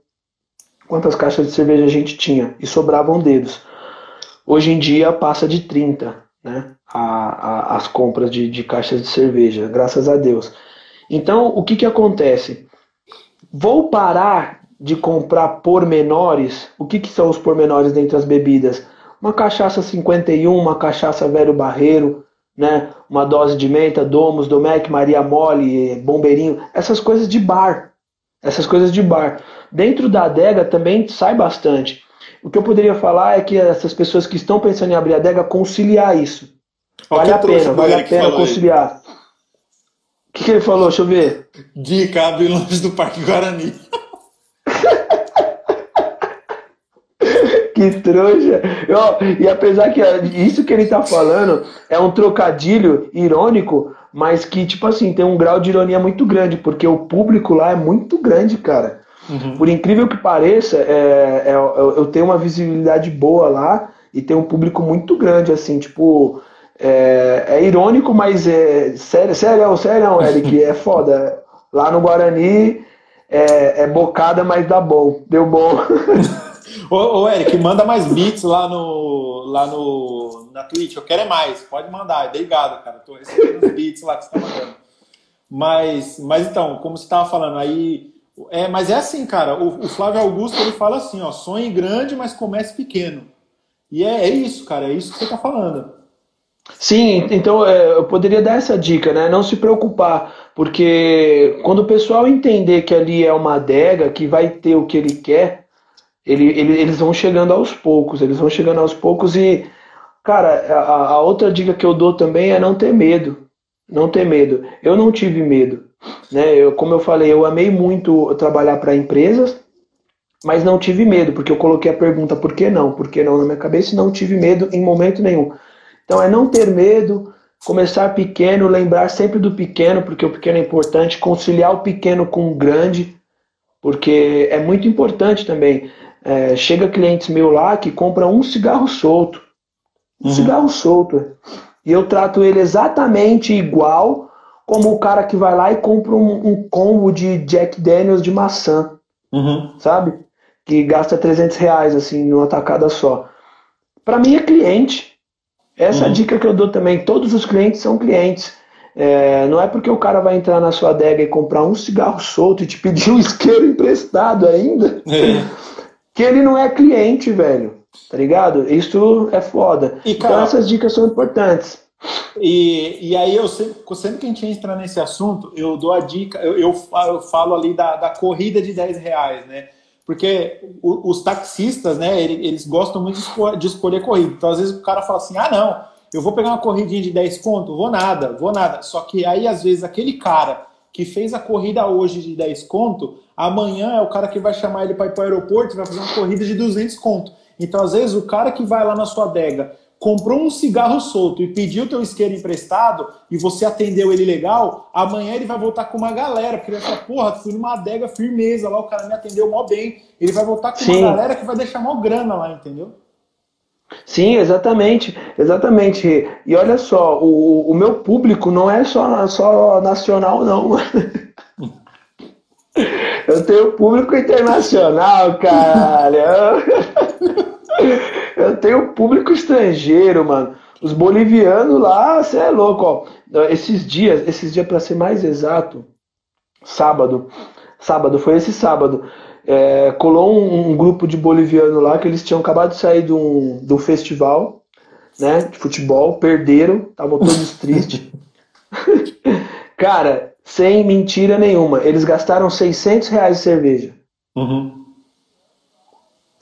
Quantas caixas de cerveja a gente tinha e sobravam dedos. Hoje em dia passa de 30, né? A, a, as compras de, de caixas de cerveja, graças a Deus. Então, o que, que acontece? Vou parar de comprar pormenores. O que, que são os pormenores dentre as bebidas? Uma cachaça 51, uma cachaça velho barreiro, né? Uma dose de menta, Domus, Domec, Maria Mole, Bombeirinho, essas coisas de bar. Essas coisas de bar. Dentro da adega também sai bastante. O que eu poderia falar é que essas pessoas que estão pensando em abrir adega, conciliar isso. Vale a pena, vale a pena conciliar. O que, que ele falou? Deixa eu ver. Dica, abre longe do Parque Guarani. que trouxa. e apesar que isso que ele tá falando é um trocadilho irônico, mas que, tipo assim, tem um grau de ironia muito grande, porque o público lá é muito grande, cara. Uhum. Por incrível que pareça, é, é, eu tenho uma visibilidade boa lá e tem um público muito grande, assim, tipo. É, é irônico, mas é sério, sério, sério, Eric, é foda. Lá no Guarani é, é bocada, mas dá bom. Deu bom. ô, ô, Eric, manda mais beats lá no, lá no na Twitch. Eu quero é mais. Pode mandar. Obrigado, cara. Tô recebendo os beats lá que você tá mandando. Mas, mas então, como você estava falando, aí é, mas é assim, cara. O, o, Flávio Augusto ele fala assim, ó, sonhe grande, mas comece pequeno. E é, é isso, cara. É isso que você está falando. Sim, então é, eu poderia dar essa dica, né? Não se preocupar, porque quando o pessoal entender que ali é uma adega, que vai ter o que ele quer, ele, ele, eles vão chegando aos poucos, eles vão chegando aos poucos e, cara, a, a outra dica que eu dou também é não ter medo. Não ter medo. Eu não tive medo. Né? Eu, como eu falei, eu amei muito trabalhar para empresas mas não tive medo, porque eu coloquei a pergunta por que não? Por que não na minha cabeça e não tive medo em momento nenhum. Então é não ter medo, começar pequeno, lembrar sempre do pequeno, porque o pequeno é importante, conciliar o pequeno com o grande, porque é muito importante também. É, chega clientes meu lá que compra um cigarro solto. Um uhum. cigarro solto. E eu trato ele exatamente igual como o cara que vai lá e compra um, um combo de Jack Daniels de maçã. Uhum. Sabe? Que gasta 300 reais, assim, numa tacada só. Para mim é cliente. Essa uhum. dica que eu dou também. Todos os clientes são clientes. É, não é porque o cara vai entrar na sua adega e comprar um cigarro solto e te pedir um isqueiro emprestado ainda, é. que ele não é cliente, velho. Tá ligado? Isso é foda. E, então, cara, então essas dicas são importantes. E, e aí eu sempre, sempre que a gente entra nesse assunto, eu dou a dica, eu, eu, eu falo ali da, da corrida de 10 reais, né? Porque os taxistas, né, eles gostam muito de escolher corrida. Então, às vezes, o cara fala assim: ah, não, eu vou pegar uma corridinha de 10 conto, vou nada, vou nada. Só que aí, às vezes, aquele cara que fez a corrida hoje de 10 conto, amanhã é o cara que vai chamar ele para ir para o aeroporto e vai fazer uma corrida de 200 conto. Então, às vezes, o cara que vai lá na sua adega comprou um cigarro solto e pediu teu isqueiro emprestado e você atendeu ele legal, amanhã ele vai voltar com uma galera, porque ele vai falar, porra, fui numa adega firmeza lá, o cara me atendeu mó bem. Ele vai voltar com Sim. uma galera que vai deixar mó grana lá, entendeu? Sim, exatamente, exatamente. E olha só, o, o meu público não é só, só nacional, não. Eu tenho público internacional, cara. Eu tenho público estrangeiro, mano. Os bolivianos lá, você é louco, ó. Esses dias, esses dias para ser mais exato, sábado, sábado, foi esse sábado, é, colou um, um, grupo de boliviano lá que eles tinham acabado de sair de um, de um festival, né, de futebol, perderam, estavam todos tristes. Cara, sem mentira nenhuma, eles gastaram 600 reais de cerveja. Uhum.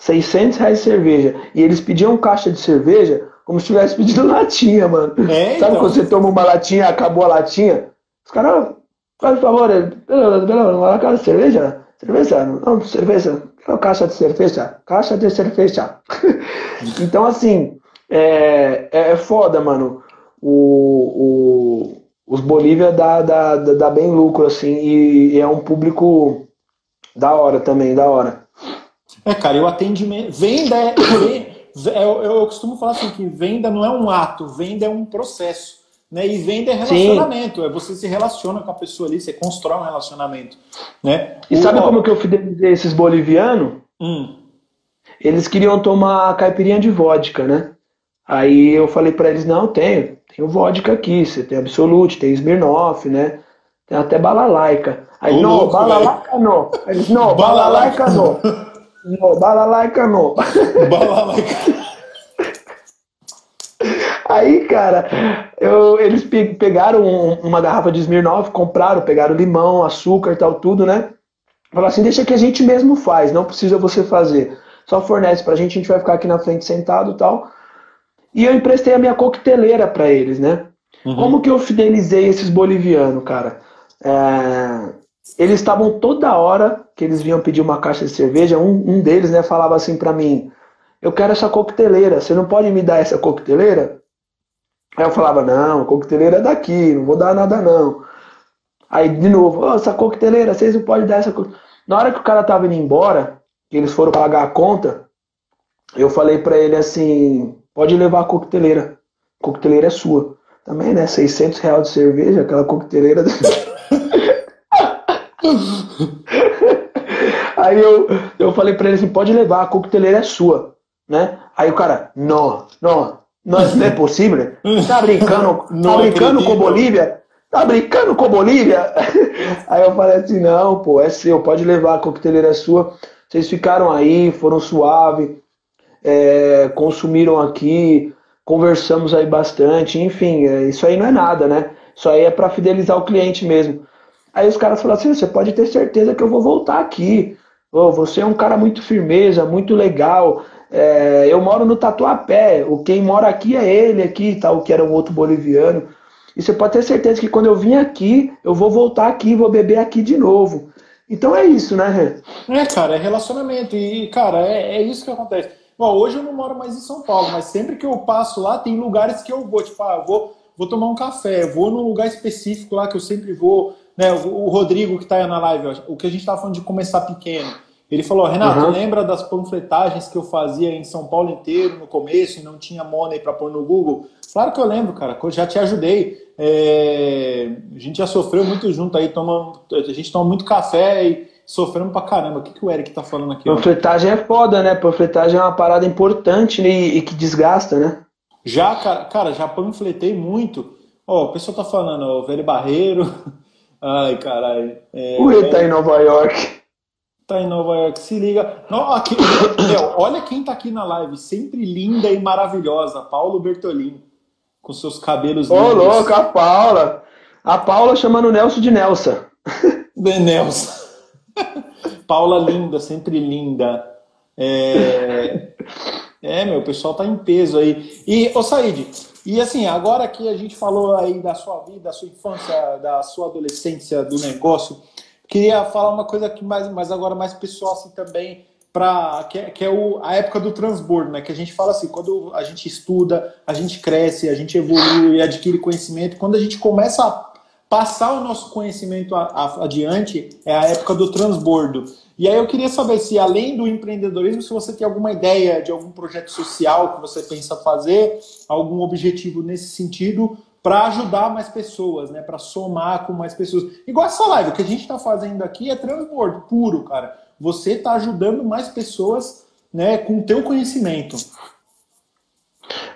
600 reais de cerveja. E eles pediam caixa de cerveja como se tivesse pedido latinha, mano. É, Sabe então. quando você toma uma latinha acabou a latinha? Os caras, faz favor, uma caixa de cerveja? Cerveja? Não, cerveja. Quero caixa de cerveja. Caixa de cerveja. então, assim, é, é, é foda, mano. O, o, os Bolívia dá, dá, dá bem lucro, assim, e, e é um público da hora também, da hora. É, cara, o atendimento. Venda é. eu, eu costumo falar assim: que venda não é um ato, venda é um processo. Né? E venda é relacionamento, Sim. é você se relaciona com a pessoa ali, você constrói um relacionamento. Né? E o, sabe como que eu fidelizei esses bolivianos? Hum. Eles queriam tomar caipirinha de vodka, né? Aí eu falei para eles, não, tenho, tenho vodka aqui, você tem Absolute, tem Smirnoff, né? Tem até balalaica. Aí, não, balalaica não. Eles, não, balalaica não. No, balalaica no. Balalaica. Aí, cara, eu, eles pegaram uma garrafa de Smirnoff, compraram, pegaram limão, açúcar e tal, tudo, né? Falaram assim, deixa que a gente mesmo faz, não precisa você fazer. Só fornece pra gente, a gente vai ficar aqui na frente sentado e tal. E eu emprestei a minha coqueteleira para eles, né? Uhum. Como que eu fidelizei esses bolivianos, cara? É... Eles estavam toda hora que eles vinham pedir uma caixa de cerveja, um, um deles né, falava assim para mim: Eu quero essa coqueteleira, você não pode me dar essa coqueteleira? Aí eu falava: Não, coqueteleira é daqui, não vou dar nada não. Aí de novo: oh, Essa coqueteleira, vocês não podem dar essa Na hora que o cara tava indo embora, que eles foram pagar a conta, eu falei para ele assim: Pode levar a coqueteleira, a coqueteleira é sua. Também, né? 600 reais de cerveja, aquela coqueteleira. Aí eu, eu falei pra ele assim, pode levar, a coqueteleira é sua, né? Aí o cara, não, não, não, é possível. Tá brincando, tá brincando com Bolívia? Tá brincando com Bolívia? Aí eu falei assim, não, pô, é seu, pode levar, a coqueteleira é sua. Vocês ficaram aí, foram suave, é, consumiram aqui, conversamos aí bastante, enfim, é, isso aí não é nada, né? Isso aí é para fidelizar o cliente mesmo. Aí os caras falaram assim: você pode ter certeza que eu vou voltar aqui. Oh, você é um cara muito firmeza, muito legal. É, eu moro no Tatuapé. O quem mora aqui é ele aqui, tal, que era um outro boliviano. E você pode ter certeza que quando eu vim aqui, eu vou voltar aqui, vou beber aqui de novo. Então é isso, né, Rê? É, cara, é relacionamento. E, cara, é, é isso que acontece. Bom, hoje eu não moro mais em São Paulo, mas sempre que eu passo lá, tem lugares que eu vou, tipo, ah, eu vou, vou tomar um café, vou num lugar específico lá que eu sempre vou. Né, o Rodrigo que está na live, o que a gente estava falando de começar pequeno. Ele falou, Renato, uhum. lembra das panfletagens que eu fazia em São Paulo inteiro no começo e não tinha money para pôr no Google? Claro que eu lembro, cara, eu já te ajudei. É... A gente já sofreu muito junto aí, toma... a gente toma muito café e sofremos pra caramba. O que, que o Eric tá falando aqui? Panfletagem é foda, né? Panfletagem é uma parada importante né? e que desgasta, né? Já, cara, cara já panfletei muito. Ó, o pessoal tá falando, ó, velho barreiro. Ai, caralho. É, o Rei tá em Nova York. Tá em Nova York, se liga. Não, aqui, meu, olha quem tá aqui na live, sempre linda e maravilhosa, Paulo Bertolini, com seus cabelos Ô, louco, a Paula. A Paula chamando o Nelson de Nelson. De Nelson. Paula linda, sempre linda. É... é, meu, o pessoal tá em peso aí. E, ô Said, e assim, agora que a gente falou aí da sua vida, da sua infância, da sua adolescência, do negócio, Queria falar uma coisa aqui mais, mas agora mais pessoal assim também, para que, é, que é o, a época do transbordo, né? Que a gente fala assim, quando a gente estuda, a gente cresce, a gente evolui e adquire conhecimento, quando a gente começa a passar o nosso conhecimento a, a, adiante, é a época do transbordo. E aí eu queria saber se, além do empreendedorismo, se você tem alguma ideia de algum projeto social que você pensa fazer, algum objetivo nesse sentido, para ajudar mais pessoas, né? Para somar com mais pessoas. Igual essa live, o que a gente está fazendo aqui é transbordo puro, cara. Você está ajudando mais pessoas, né? Com o teu conhecimento.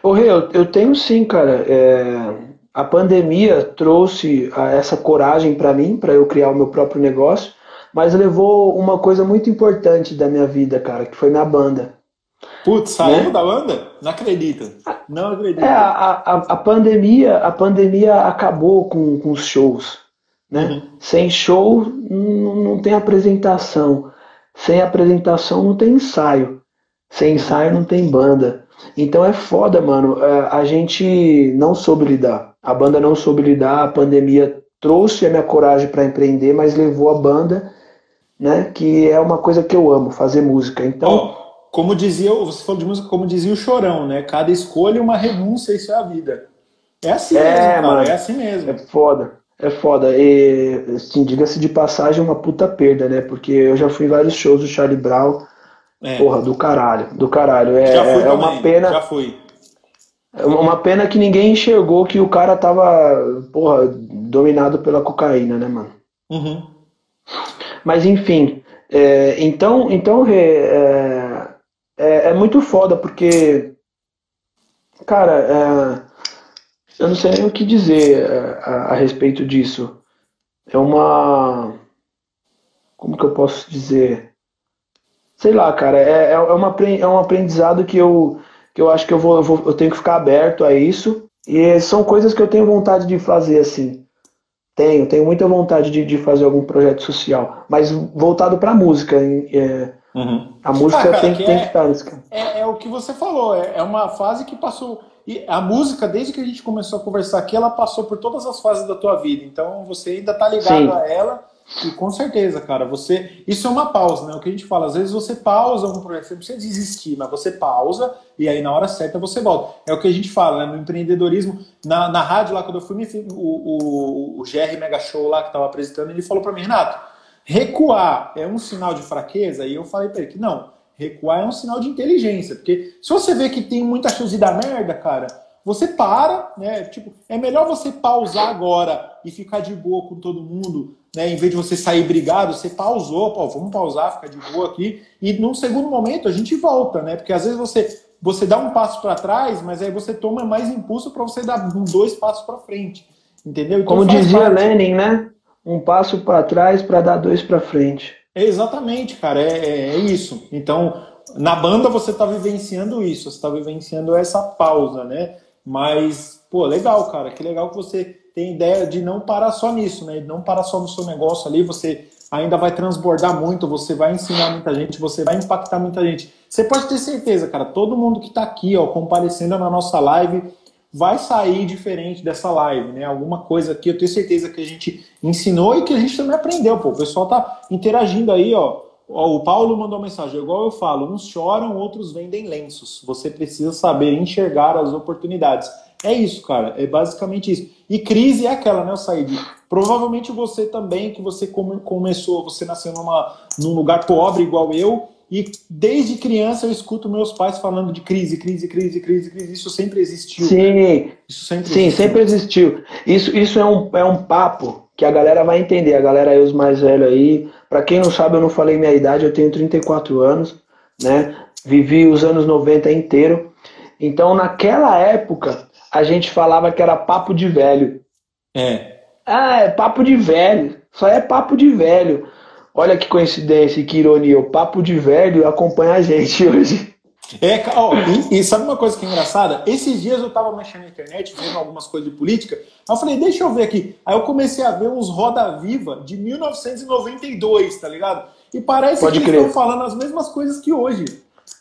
Ô, Rê, eu, eu tenho sim, cara. É, a pandemia trouxe essa coragem para mim, para eu criar o meu próprio negócio, mas levou uma coisa muito importante da minha vida, cara, que foi minha banda. Putz, saiu né? da banda? Não acredito. Não acredito. É, a, a, a, pandemia, a pandemia acabou com, com os shows. Né? Uhum. Sem show não, não tem apresentação. Sem apresentação não tem ensaio. Sem ensaio não tem banda. Então é foda, mano. É, a gente não soube lidar. A banda não soube lidar. A pandemia trouxe a minha coragem para empreender, mas levou a banda, né? Que é uma coisa que eu amo, fazer música. Então. Oh como dizia, você falou de música, como dizia o Chorão, né? Cada escolha é uma renúncia, isso é a vida. É assim é, mesmo, cara, mano, é assim mesmo. É foda, é foda. E, assim, diga-se de passagem, uma puta perda, né? Porque eu já fui em vários shows do Charlie Brown. É. Porra, do caralho, do caralho. É, já fui é uma pena. Já fui. É uma pena que ninguém enxergou que o cara tava, porra, dominado pela cocaína, né, mano? Uhum. Mas enfim, é, então, então é, é, é muito foda, porque, cara, é, eu não sei nem o que dizer é, a, a, respeito disso. É uma. Como que eu posso dizer? Sei lá, cara, é, é, é, uma, é um aprendizado que eu, que eu acho que eu, vou, eu, vou, eu tenho que ficar aberto a isso. E são coisas que eu tenho vontade de fazer, assim. Tenho, tenho muita vontade de, de fazer algum projeto social, mas voltado para música. É, Uhum. A música ah, cara, tem, que tem é, que estar nesse cara. É, é, o que você falou, é, é uma fase que passou. E a música, desde que a gente começou a conversar aqui, ela passou por todas as fases da tua vida. Então você ainda tá ligado Sim. a ela. E com certeza, cara, você. Isso é uma pausa, né? O que a gente fala, às vezes você pausa um projeto, você não precisa desistir, mas você pausa e aí na hora certa você volta. É o que a gente fala, né? No empreendedorismo, na, na rádio lá, quando eu fui, o, o, o GR Mega Show lá que tava apresentando, ele falou para mim, Renato, Recuar é um sinal de fraqueza? E eu falei para ele que não. Recuar é um sinal de inteligência. Porque se você vê que tem muita chance de merda, cara, você para, né? Tipo, é melhor você pausar agora e ficar de boa com todo mundo, né? Em vez de você sair brigado, você pausou, pô, vamos pausar, ficar de boa aqui. E num segundo momento a gente volta, né? Porque às vezes você você dá um passo para trás, mas aí você toma mais impulso para você dar dois passos para frente. Entendeu? Então, Como dizia parte... Lenin, né? um passo para trás para dar dois para frente. É exatamente, cara, é, é, é, isso. Então, na banda você está vivenciando isso, você está vivenciando essa pausa, né? Mas, pô, legal, cara, que legal que você tem ideia de não parar só nisso, né? Não parar só no seu negócio ali, você ainda vai transbordar muito, você vai ensinar muita gente, você vai impactar muita gente. Você pode ter certeza, cara, todo mundo que está aqui, ó, comparecendo na nossa live, vai sair diferente dessa live, né? Alguma coisa que eu tenho certeza que a gente ensinou e que a gente também aprendeu, pô. O pessoal tá interagindo aí, ó. O Paulo mandou uma mensagem, igual eu falo, uns choram, outros vendem lenços. Você precisa saber enxergar as oportunidades. É isso, cara. É basicamente isso. E crise é aquela, né, Said? Provavelmente você também, que você come, começou, você nasceu numa, num lugar pobre igual eu, e desde criança eu escuto meus pais falando de crise, crise, crise, crise, crise. Isso sempre existiu. Sim, isso sempre sim, existiu. sempre existiu. Isso, isso é, um, é um papo que a galera vai entender. A galera aí, os mais velhos aí. Para quem não sabe, eu não falei minha idade, eu tenho 34 anos, né? Vivi os anos 90 inteiro. Então, naquela época, a gente falava que era papo de velho. É. Ah, é papo de velho. Só é papo de velho. Olha que coincidência, que ironia. O papo de velho acompanha a gente hoje. É, ó, e, e, sabe uma coisa que é engraçada? Esses dias eu tava mexendo na internet, vendo algumas coisas de política, aí eu falei, deixa eu ver aqui. Aí eu comecei a ver uns Roda Viva de 1992, tá ligado? E parece Pode que crer. eles estão falando as mesmas coisas que hoje.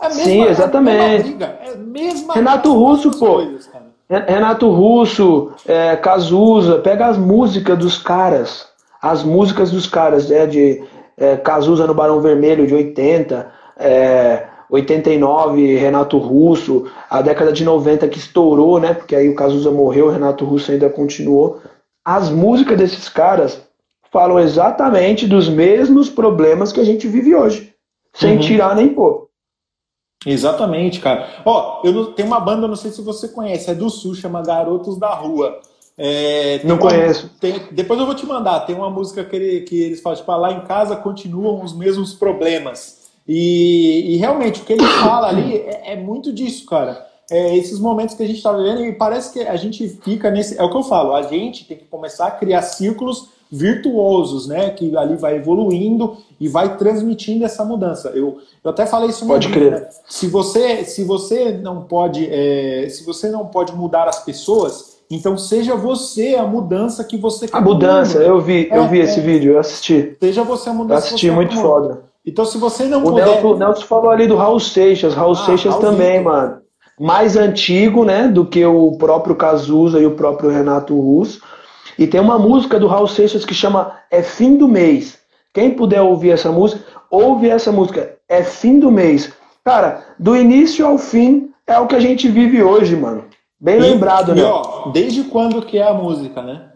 É a mesma, Sim, exatamente. É a mesma Renato Russo, pô. Coisas, Renato Russo, é, Cazuza, pega as músicas dos caras. As músicas dos caras, é de é, Cazuza no Barão Vermelho de 80, é, 89, Renato Russo, a década de 90 que estourou, né? Porque aí o Cazuza morreu, o Renato Russo ainda continuou. As músicas desses caras falam exatamente dos mesmos problemas que a gente vive hoje, sem uhum. tirar nem pôr. Exatamente, cara. Ó, eu não, tem uma banda, não sei se você conhece, é do Sul, chama Garotos da Rua. É, não uma, conheço. Tem, depois eu vou te mandar. Tem uma música que, ele, que eles falam, tipo, ah, lá em casa continuam os mesmos problemas. E, e realmente, o que ele fala ali é, é muito disso, cara. É, esses momentos que a gente está vivendo e parece que a gente fica nesse. É o que eu falo, a gente tem que começar a criar círculos virtuosos, né? Que ali vai evoluindo e vai transmitindo essa mudança. Eu, eu até falei isso pode crer. Né? Se você se você não pode é, se você não pode mudar as pessoas, então seja você a mudança que você quer. A mudança, eu vi, é, eu vi é, esse vídeo, eu assisti. Seja você a mudança. Eu assisti muito foda. Então se você não o puder... Nelson, o Nelson falou ali do Raul Seixas, Raul ah, Seixas Raul também, mano. Mais antigo, né, do que o próprio Cazuza e o próprio Renato Russo e tem uma música do Raul Seixas que chama É Fim do Mês. Quem puder ouvir essa música, ouve essa música. É Fim do Mês. Cara, do início ao fim é o que a gente vive hoje, mano. Bem e, lembrado, e, né? Ó, desde quando que é a música, né?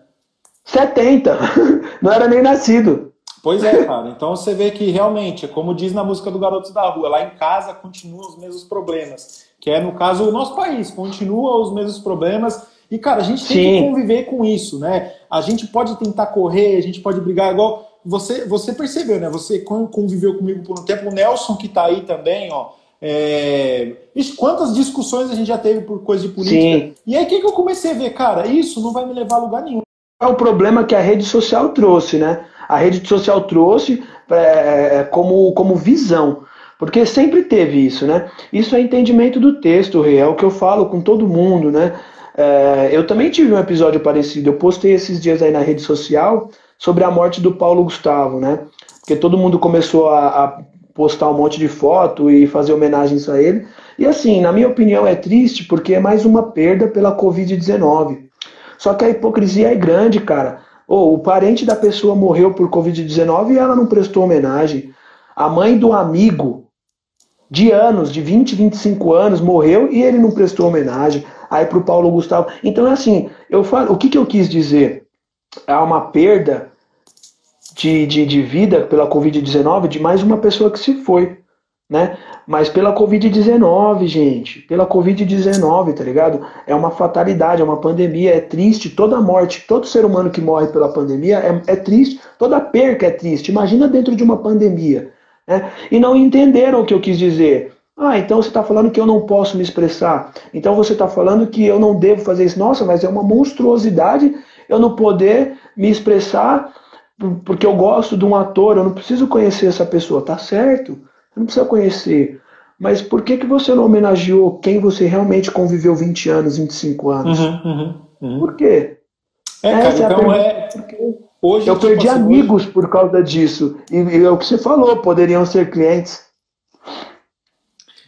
70. Não era nem nascido. Pois é, cara. Então você vê que realmente, como diz na música do Garotos da Rua, lá em casa continuam os mesmos problemas. Que é, no caso, o nosso país. Continua os mesmos problemas e, cara, a gente tem Sim. que conviver com isso, né? A gente pode tentar correr, a gente pode brigar igual. Você, você percebeu, né? Você conviveu comigo por um tempo. O Nelson, que tá aí também, ó. É... Ixi, quantas discussões a gente já teve por coisa de política? Sim. E aí, o que, que eu comecei a ver? Cara, isso não vai me levar a lugar nenhum. É o problema que a rede social trouxe, né? A rede social trouxe é, é como, como visão. Porque sempre teve isso, né? Isso é entendimento do texto, é o que eu falo com todo mundo, né? É, eu também tive um episódio parecido. Eu postei esses dias aí na rede social sobre a morte do Paulo Gustavo, né? Porque todo mundo começou a, a postar um monte de foto e fazer homenagens a ele. E assim, na minha opinião, é triste porque é mais uma perda pela Covid-19. Só que a hipocrisia é grande, cara. Oh, o parente da pessoa morreu por Covid-19 e ela não prestou homenagem. A mãe do amigo de anos, de 20, 25 anos, morreu e ele não prestou homenagem aí para o Paulo Gustavo. Então, é assim, eu falo, o que, que eu quis dizer? Há uma perda de, de, de vida pela Covid-19 de mais uma pessoa que se foi, né? Mas pela Covid-19, gente, pela Covid-19, tá ligado? É uma fatalidade, é uma pandemia, é triste. Toda morte, todo ser humano que morre pela pandemia é, é triste, toda perca é triste. Imagina dentro de uma pandemia. Né? E não entenderam o que eu quis dizer. Ah, então você está falando que eu não posso me expressar. Então você está falando que eu não devo fazer isso. Nossa, mas é uma monstruosidade eu não poder me expressar porque eu gosto de um ator, eu não preciso conhecer essa pessoa. Tá certo, não precisa conhecer. Mas por que, que você não homenageou quem você realmente conviveu 20 anos, 25 anos? Uhum, uhum, uhum. Por quê? É, cara, Essa então é, é... Hoje, eu perdi amigos hoje... por causa disso. E, e é o que você falou, poderiam ser clientes.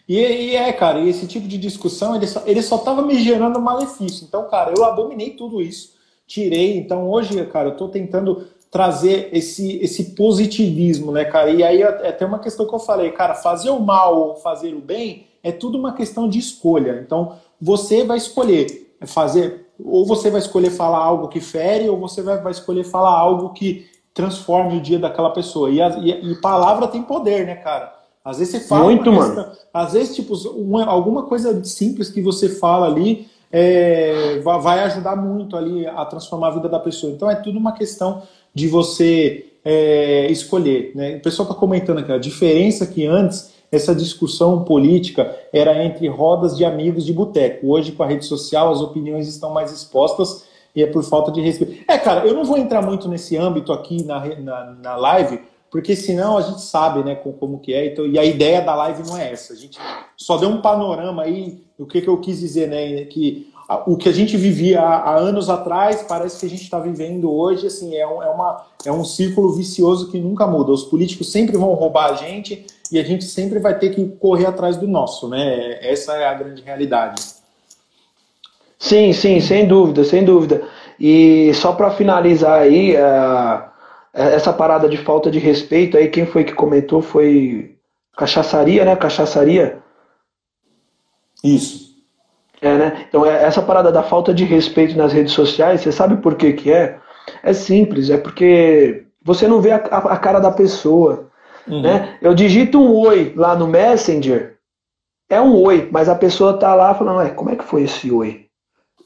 E, e, é, cara, e esse tipo de discussão, ele só, ele só tava me gerando malefício. Então, cara, eu abominei tudo isso, tirei. Então, hoje, cara, eu tô tentando trazer esse, esse positivismo, né, cara? E aí é até uma questão que eu falei, cara, fazer o mal ou fazer o bem é tudo uma questão de escolha. Então, você vai escolher fazer, ou você vai escolher falar algo que fere, ou você vai, vai escolher falar algo que transforme o dia daquela pessoa. E, a, e, e palavra tem poder, né, cara? Às vezes você fala. Muito, mano. Às vezes, tipo, uma, alguma coisa simples que você fala ali é, vai ajudar muito ali a transformar a vida da pessoa. Então é tudo uma questão de você é, escolher. Né? O pessoal está comentando aqui a diferença que antes essa discussão política era entre rodas de amigos de boteco. Hoje, com a rede social, as opiniões estão mais expostas e é por falta de respeito. É, cara, eu não vou entrar muito nesse âmbito aqui na, na, na live, porque senão a gente sabe né, como, que é. Então, e a ideia da live não é essa. A gente só deu um panorama aí do que, que eu quis dizer, né? Que o que a gente vivia há, anos atrás parece que a gente está vivendo hoje, assim, é um, é, uma, é um círculo vicioso que nunca muda. Os políticos sempre vão roubar a gente e a gente sempre vai ter que correr atrás do nosso, né? Essa é a grande realidade. Sim, sim, sem dúvida, sem dúvida. E só para finalizar aí, uh, essa parada de falta de respeito aí, quem foi que comentou foi cachaçaria, né? Cachaçaria. Isso. É, né? Então, é, essa parada da falta de respeito nas redes sociais, você sabe por que que é? É simples, é porque você não vê a, a, a cara da pessoa. Uhum. Né? Eu digito um oi lá no Messenger, é um oi, mas a pessoa tá lá falando, Ué, como é que foi esse oi?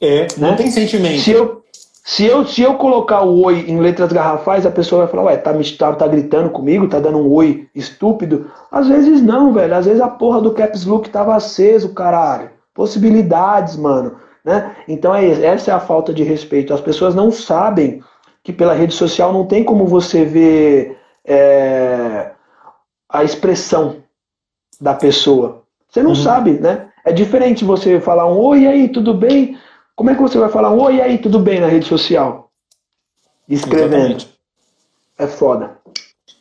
É, não né? tem sentimento. Se eu, se, eu, se eu colocar o oi em letras garrafais, a pessoa vai falar, ué, tá, tá, tá gritando comigo, tá dando um oi estúpido. Às vezes não, velho. Às vezes a porra do caps look tava aceso, caralho possibilidades, mano. Né? Então é, essa é a falta de respeito. As pessoas não sabem que pela rede social não tem como você ver é, a expressão da pessoa. Você não uhum. sabe, né? É diferente você falar um oi, aí, tudo bem? Como é que você vai falar um oi, aí, tudo bem na rede social? Escrevendo. Exatamente. É foda.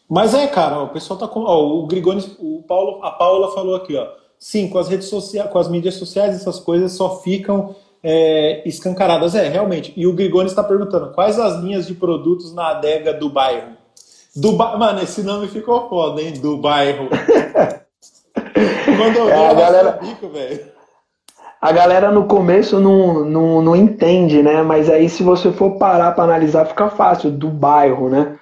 Mas é, cara, o pessoal tá com. Ó, o Grigoni, o Paulo, a Paula falou aqui, ó. Sim, com as redes sociais, com as mídias sociais, essas coisas só ficam é, escancaradas. É, realmente. E o Grigoni está perguntando quais as linhas de produtos na adega do bairro. Do ba... Mano, esse nome ficou foda, hein? Do bairro. Quando eu vi, é, a galera... bico, velho. A galera no começo não, não, não entende, né? Mas aí se você for parar para analisar, fica fácil, do bairro, né?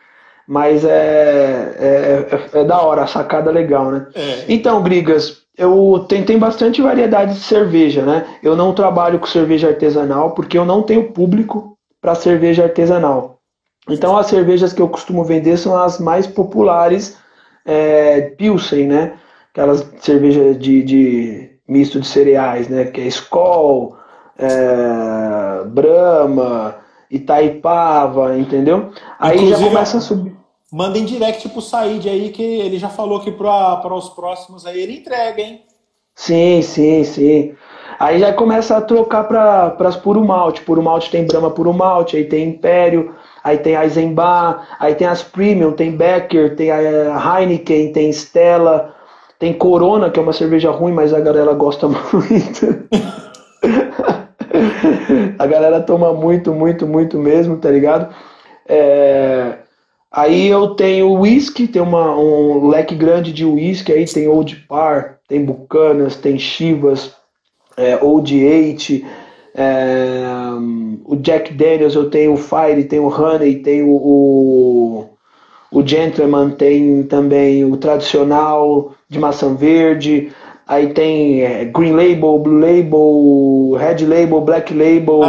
Mas é, é, é, é da hora, a sacada legal, né? É. Então, Grigas, eu tenho, bastante variedade de cerveja, né? Eu não trabalho com cerveja artesanal porque eu não tenho público para cerveja artesanal. Então as cervejas que eu costumo vender são as mais populares é, Pilsen, né? Aquelas cervejas de, de, misto de cereais, né? Que é Skol, é, Brahma, Itaipava, entendeu? Aí Inclusive, já começa a subir. Mandem direct pro Said aí, que ele já falou que para os próximos aí ele entrega, hein? Sim, sim, sim. Aí já começa a trocar para as puro malte. Puro malte tem Brahma puro malte, aí tem Império, aí tem Eisenbahn, aí tem as Premium, tem Becker, tem a Heineken, tem Stella, tem Corona, que é uma cerveja ruim, mas a galera gosta muito. a galera toma muito, muito, muito mesmo, tá ligado? É... Aí eu tenho whisky, tem uma, um leque grande de whisky, aí tem Old Par, tem Bucanas, tem Chivas, é, Old Eight, é, o Jack Daniels, eu tenho o Fire, tem o Honey, tem o, o, Gentleman, tem também o tradicional de maçã verde, aí tem é, Green Label, Blue Label, Red Label, Black Label.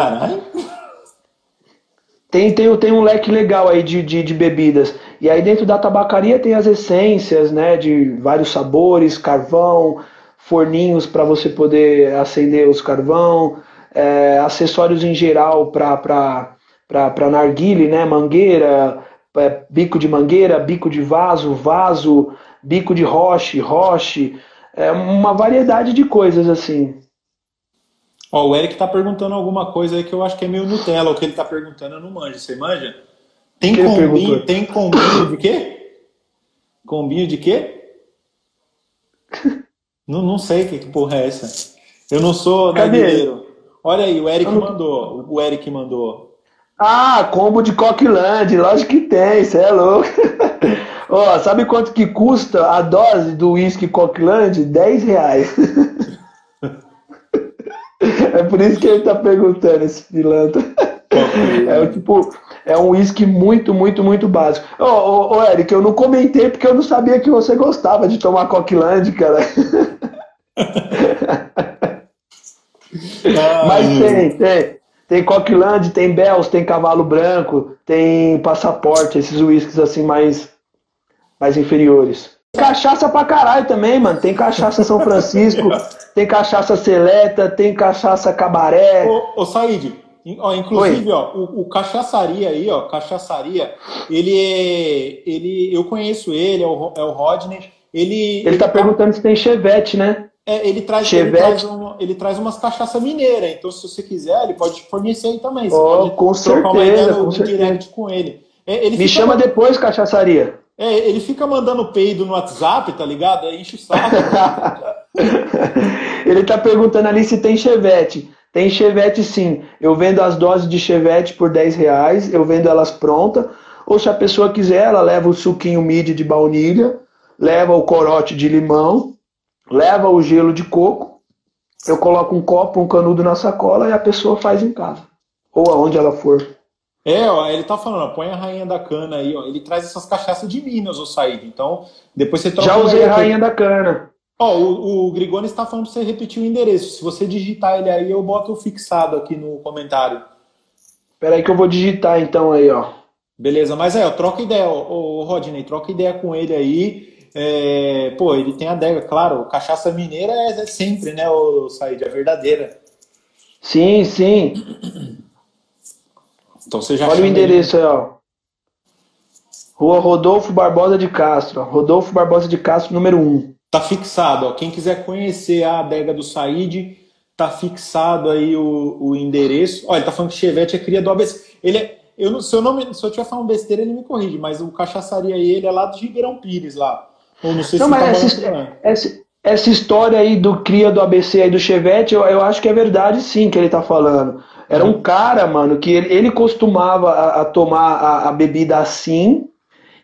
Tem, tem, tem um leque legal aí de, de, de, bebidas. E aí dentro da tabacaria tem as essências, né? De vários sabores, carvão, forninhos para você poder acender os carvão, é, acessórios em geral para narguile, né? Mangueira, é, bico de mangueira, bico de vaso, vaso, bico de roche, roche, é uma variedade de coisas assim. Ó, o Eric tá perguntando alguma coisa aí que eu acho que é meio Nutella. O que ele tá perguntando eu não manjo. Você manja? Tem combinho, tem combinho de quê? Combinho de quê? Não, não sei que, que porra é essa. Eu não sou narguileiro. Olha aí, o Eric não... mandou. O Eric mandou. Ah, combo de Coqueland, lógico que tem, você é louco. Ó, oh, sabe quanto que custa a dose do whisky Coqueland? 10 reais. é por isso que ele tá perguntando, esse pilantra. É tipo, é um whisky muito, muito, muito básico. Ô, ô, ô, Eric, eu não comentei porque eu não sabia que você gostava de tomar Coqueland, cara. Mas tem, tem. Tem Coqueland, tem Bells, tem Cavalo Branco, tem Passaporte, esses whiskies assim mais, mais inferiores. Cachaça pra caralho também, mano. Tem cachaça São Francisco, tem cachaça Seleta, tem cachaça Cabaré. Ô, ô Said, ó, inclusive, ó, o, o, cachaçaria aí, ó, cachaçaria, ele é. Ele, eu conheço ele, é o, é o Rodney. Ele, ele, ele tá perguntando se tem chevette, né? É, ele, traz, ele, traz um, ele traz umas cachaça mineira, então se você quiser, ele pode fornecer aí também. Você oh, pode com certeza, uma ideia no, com direct com ele. É, ele Me chama depois, cachaçaria. É, ele fica mandando peido no WhatsApp, tá ligado? Aí enche o saco. ele tá perguntando ali se tem chevette. Tem chevette sim. Eu vendo as doses de chevette por 10 reais, eu vendo elas prontas. Ou se a pessoa quiser, ela leva o suquinho mid de baunilha, leva o corote de limão, leva o gelo de coco, eu coloco um copo, um canudo na sacola e a pessoa faz em casa. Ou aonde ela for. É, ó, ele tá falando, ó, põe a rainha da cana aí, ó. Ele traz essas cachaças de Minas, o Said. Então, depois você troca. Já usei a rainha da cana. Ó, o, o Grigoni está falando para você repetir o endereço. Se você digitar ele aí, eu boto fixado aqui no comentário. Espera aí que eu vou digitar então aí, ó. Beleza, mas é, ó, troca ideia, ô, ô Rodney, troca ideia com ele aí. É, pô, ele tem a adega, claro, cachaça mineira é, é sempre, né, o Said, é verdadeira. Sim, sim. Então você já Olha o endereço aí, ó. Rua Rodolfo Barbosa de Castro. Rodolfo Barbosa de Castro, número 1. Tá fixado, ó. Quem quiser conhecer a adega do Said, tá fixado aí o, o endereço. Olha, ele tá falando que Chevette é cria do ABC. Ele é, eu não, se, eu não, se eu tiver falando besteira, ele me corrige, mas o cachaçaria aí, ele é lá de Ribeirão Pires, lá. Ou não sei não, se mas tá essa, essa, essa, história aí do cria do ABC aí do Chevette, eu, eu acho que é verdade sim que ele tá falando. Era um cara, mano, que ele, ele costumava a, a tomar a, a, bebida assim,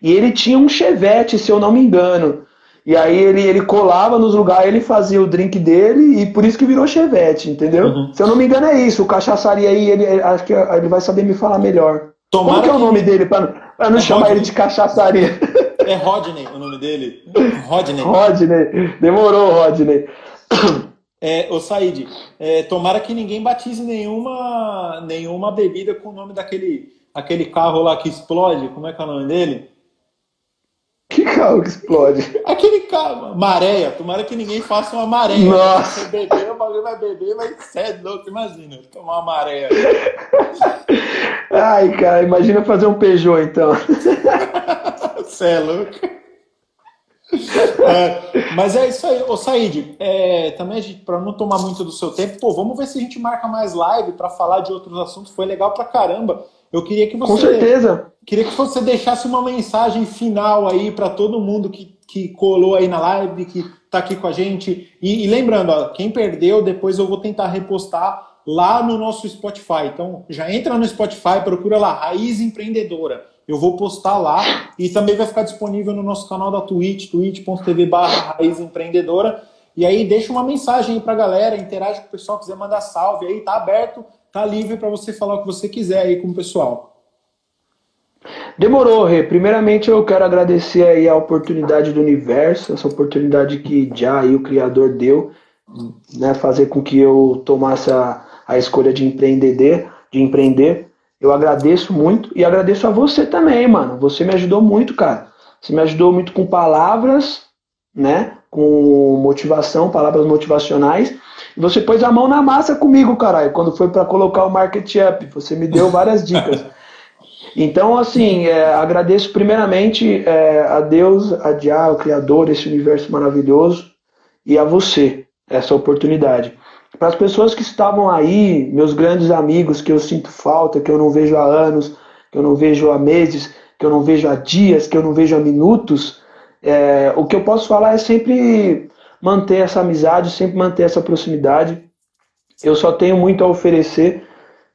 e ele tinha um Chevette, se eu não me engano. E aí ele, ele colava nos lugares, ele fazia o drink dele, e por isso que virou Chevette, entendeu? Uhum. Se eu não me engano é isso, o cachaçaria aí, ele, acho que ele vai saber me falar melhor. Tomara Como que é o nome dele, para não é chamar Rodney. ele de cachaçaria? É Rodney o nome dele. Rodney. Rodney. Demorou, Rodney. É, ô Said, é, tomara que ninguém batize nenhuma, nenhuma bebida com o nome daquele aquele carro lá que explode. Como é que é o nome dele? Que carro que explode? Aquele carro, maréia. Tomara que ninguém faça uma maréia. Nossa. Você beber, o bagulho vai beber, vai ser louco. Imagina, tomar uma maréia. Ai, cara, imagina fazer um Peugeot então. Você é louco. É, mas é isso aí, ô Said, é, também para não tomar muito do seu tempo, pô, vamos ver se a gente marca mais live para falar de outros assuntos. Foi legal pra caramba. Eu queria que você. Com certeza. Queria que você deixasse uma mensagem final aí para todo mundo que, que colou aí na live, que está aqui com a gente. E, e, lembrando, ó, quem perdeu, depois eu vou tentar repostar lá no nosso Spotify. Então, já entra no Spotify, procura lá, Raiz Empreendedora. Eu vou postar lá e também vai ficar disponível no nosso canal da Twitch, twitch.tv barra. E aí deixa uma mensagem aí pra galera, interage com o pessoal, quiser mandar salve aí, tá aberto tá livre para você falar o que você quiser aí com o pessoal. Demorou, Rê. Primeiramente eu quero agradecer aí a oportunidade do universo, essa oportunidade que já aí o Criador deu, né, fazer com que eu tomasse a, a escolha de empreender, de empreender. Eu agradeço muito e agradeço a você também, mano. Você me ajudou muito, cara. Você me ajudou muito com palavras, né? Com motivação, palavras motivacionais você pôs a mão na massa comigo, caralho, quando foi para colocar o market up. Você me deu várias dicas. Então, assim, é, agradeço primeiramente é, a Deus, a Dia, o Criador, esse universo maravilhoso, e a você, essa oportunidade. Para as pessoas que estavam aí, meus grandes amigos, que eu sinto falta, que eu não vejo há anos, que eu não vejo há meses, que eu não vejo há dias, que eu não vejo há minutos, é, o que eu posso falar é sempre manter essa amizade, sempre manter essa proximidade. Eu só tenho muito a oferecer.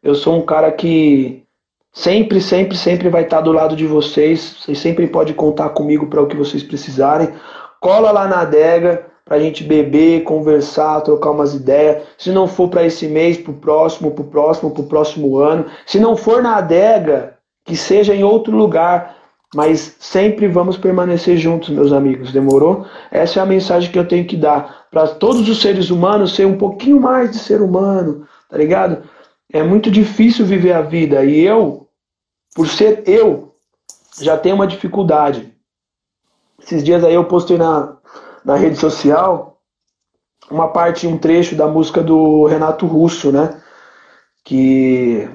Eu sou um cara que sempre, sempre, sempre vai estar do lado de vocês. Vocês sempre podem contar comigo para o que vocês precisarem. Cola lá na adega para a gente beber, conversar, trocar umas ideias. Se não for para esse mês, para o próximo, para o próximo, para o próximo ano. Se não for na adega, que seja em outro lugar. Mas sempre vamos permanecer juntos, meus amigos. Demorou? Essa é a mensagem que eu tenho que dar para todos os seres humanos ser um pouquinho mais de ser humano, tá ligado? É muito difícil viver a vida e eu, por ser eu, já tenho uma dificuldade. Esses dias aí eu postei na, na rede social uma parte, um trecho da música do Renato Russo, né? Que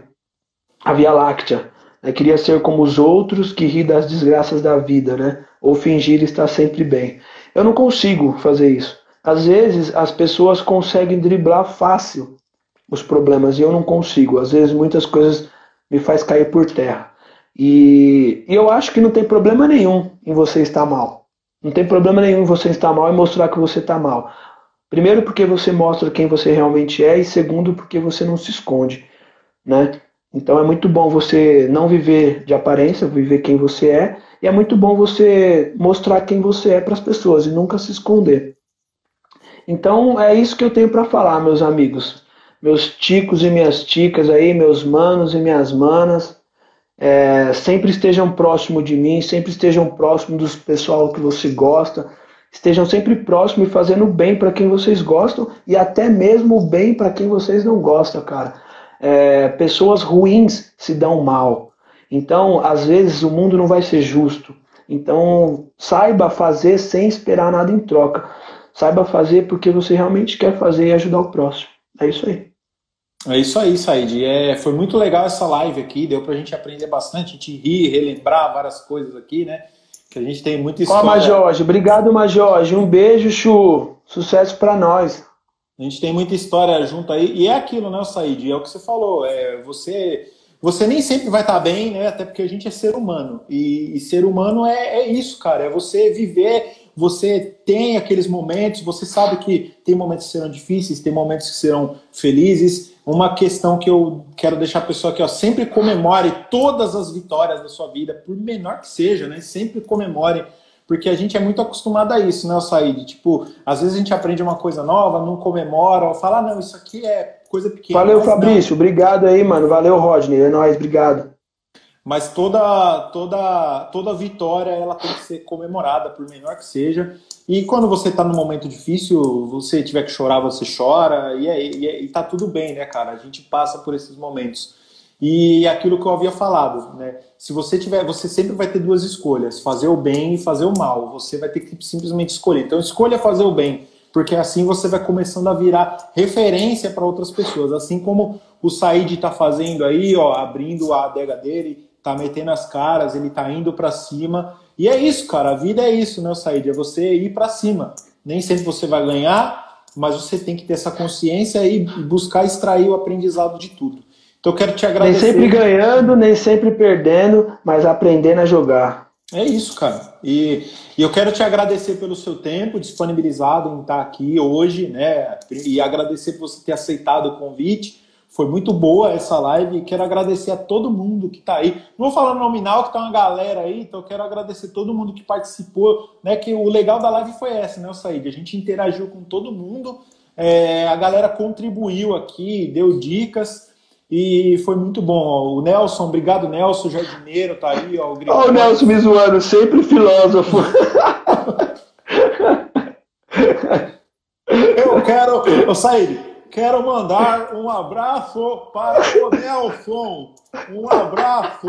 a Via Láctea. Né? Queria ser como os outros que ri das desgraças da vida, né? Ou fingir estar sempre bem. Eu não consigo fazer isso. Às vezes as pessoas conseguem driblar fácil os problemas e eu não consigo. Às vezes muitas coisas me faz cair por terra. E, e eu acho que não tem problema nenhum em você estar mal. Não tem problema nenhum você estar mal e mostrar que você está mal. Primeiro porque você mostra quem você realmente é e segundo porque você não se esconde, né? Então é muito bom você não viver de aparência, viver quem você é, e é muito bom você mostrar quem você é para as pessoas e nunca se esconder. Então é isso que eu tenho para falar, meus amigos, meus ticos e minhas ticas aí, meus manos e minhas manas, é, sempre estejam próximo de mim, sempre estejam próximo dos pessoal que você gosta, estejam sempre próximo e fazendo bem para quem vocês gostam e até mesmo bem para quem vocês não gostam, cara é, pessoas ruins se dão mal. Então, às vezes, o mundo não vai ser justo. Então, saiba fazer sem esperar nada em troca. Saiba fazer porque você realmente quer fazer e ajudar o próximo. É isso aí. É isso aí, Said. É, foi muito legal essa live aqui, deu pra gente aprender bastante, a gente rir, relembrar várias coisas aqui, né? Que a gente tem muita história. Ó, Majorge, obrigado, Majorge. Um beijo, Chu. Sucesso para nós. A gente tem muita história junto aí, e é aquilo, né, Said? É o que você falou. É, você, você nem sempre vai estar bem, né? Até porque a gente é ser humano. E, e ser humano é, é isso, cara. É você viver você tem aqueles momentos, você sabe que tem momentos que serão difíceis, tem momentos que serão felizes. Uma questão que eu quero deixar a pessoa aqui, ó, sempre comemore todas as vitórias da sua vida, por menor que seja, né? Sempre comemore porque a gente é muito acostumado a isso, né, Said? Tipo, às vezes a gente aprende uma coisa nova, não comemora, ou fala, ah, não, isso aqui é coisa pequena. Valeu, Fabrício. Não. Obrigado aí, mano. Valeu, Rodney. É nóis, obrigado. Mas toda, toda, toda vitória ela tem que ser comemorada, por menor que seja. E quando você está num momento difícil, você tiver que chorar, você chora, e, é, e, é, e tá tudo bem, né, cara? A gente passa por esses momentos. E aquilo que eu havia falado, né? Se você tiver, você sempre vai ter duas escolhas, fazer o bem e fazer o mal. Você vai ter que simplesmente escolher. Então escolha fazer o bem, porque assim você vai começando a virar referência para outras pessoas. Assim como o Said está fazendo aí, ó, abrindo a adega dele, tá metendo as caras, ele tá indo para cima. E é isso, cara. A vida é isso, né, Said? É você ir para cima. Nem sempre você vai ganhar, mas você tem que ter essa consciência e buscar extrair o aprendizado de tudo. Então eu quero te agradecer. Nem sempre ganhando, nem sempre perdendo, mas aprendendo a jogar. É isso, cara. E, e, eu quero te agradecer pelo seu tempo disponibilizado em estar aqui hoje, né? E agradecer por você ter aceitado o convite. Foi muito boa essa live e quero agradecer a todo mundo que está aí. Não vou falar nominal, que tá uma galera aí, então eu quero agradecer todo mundo que participou, né? Que o legal da live foi essa, né, Said? A gente interagiu com todo mundo, é, a galera contribuiu aqui, deu dicas. E foi muito bom. O Nelson, obrigado, Nelson, jardineiro, tá aí. Ó, o, o Nelson me zoando, sempre filósofo. Eu quero, eu saí, quero mandar um abraço para o Nelson. Um abraço.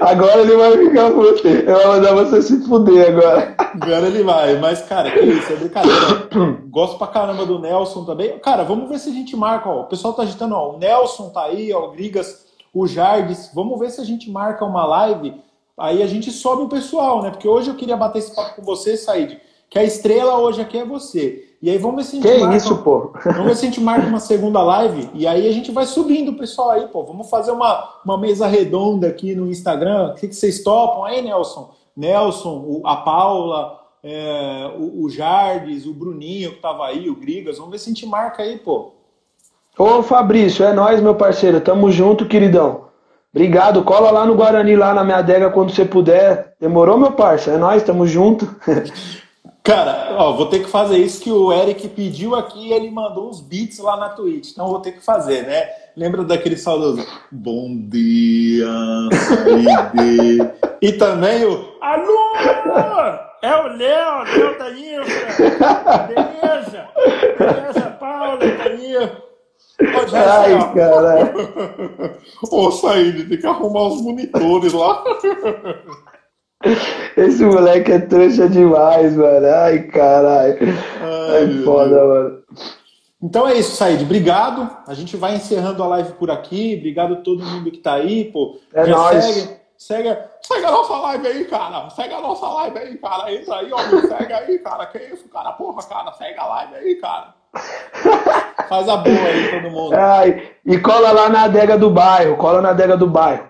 Agora ele vai ficar puto. Eu vou mandar você se fuder agora. Agora ele vai. Mas, cara, que isso, é brincadeira. Gosto pra caramba do Nelson também. Cara, vamos ver se a gente marca. Ó. O pessoal tá agitando, ó. O Nelson tá aí, ó. O Grigas, o Jardes. Vamos ver se a gente marca uma live. Aí a gente sobe o pessoal, né? Porque hoje eu queria bater esse papo com você, Said. Que a estrela hoje aqui é você. E aí vamos ver se a gente que marca, isso, pô? Vamos ver se a gente marca uma segunda live e aí a gente vai subindo o pessoal aí, pô. Vamos fazer uma, uma mesa redonda aqui no Instagram. O que, que vocês topam aí, Nelson? Nelson, a Paula, é, o, o Jardes, o Bruninho que tava aí, o Grigas. Vamos ver se a gente marca aí, pô. Ô Fabrício, é nós, meu parceiro. Tamo junto, queridão. Obrigado. Cola lá no Guarani, lá na minha adega, quando você puder. Demorou, meu parceiro? É nós, tamo junto. Cara, ó, vou ter que fazer isso que o Eric pediu aqui e ele mandou uns beats lá na Twitch. Então vou ter que fazer, né? Lembra daquele saudoso? Bom dia, Saide. e também o Alô! É o Léo, Léo da Infra. Beleza? Beleza, Paula, tá aí. Ô, Ai, caralho. Ô, Saíde, tem que arrumar os monitores lá. Esse moleque é trouxa demais, mano. Ai, caralho. Ai, é foda, mano. Então é isso, Said. Obrigado. A gente vai encerrando a live por aqui. Obrigado a todo mundo que tá aí, pô. É Já nóis. Segue, segue, segue a nossa live aí, cara. Segue a nossa live aí, cara. Entra aí, ó. Segue aí, cara. Que isso, cara? Porra, cara. Segue a live aí, cara. Faz a boa aí, todo mundo. Ai, e cola lá na adega do bairro. Cola na adega do bairro.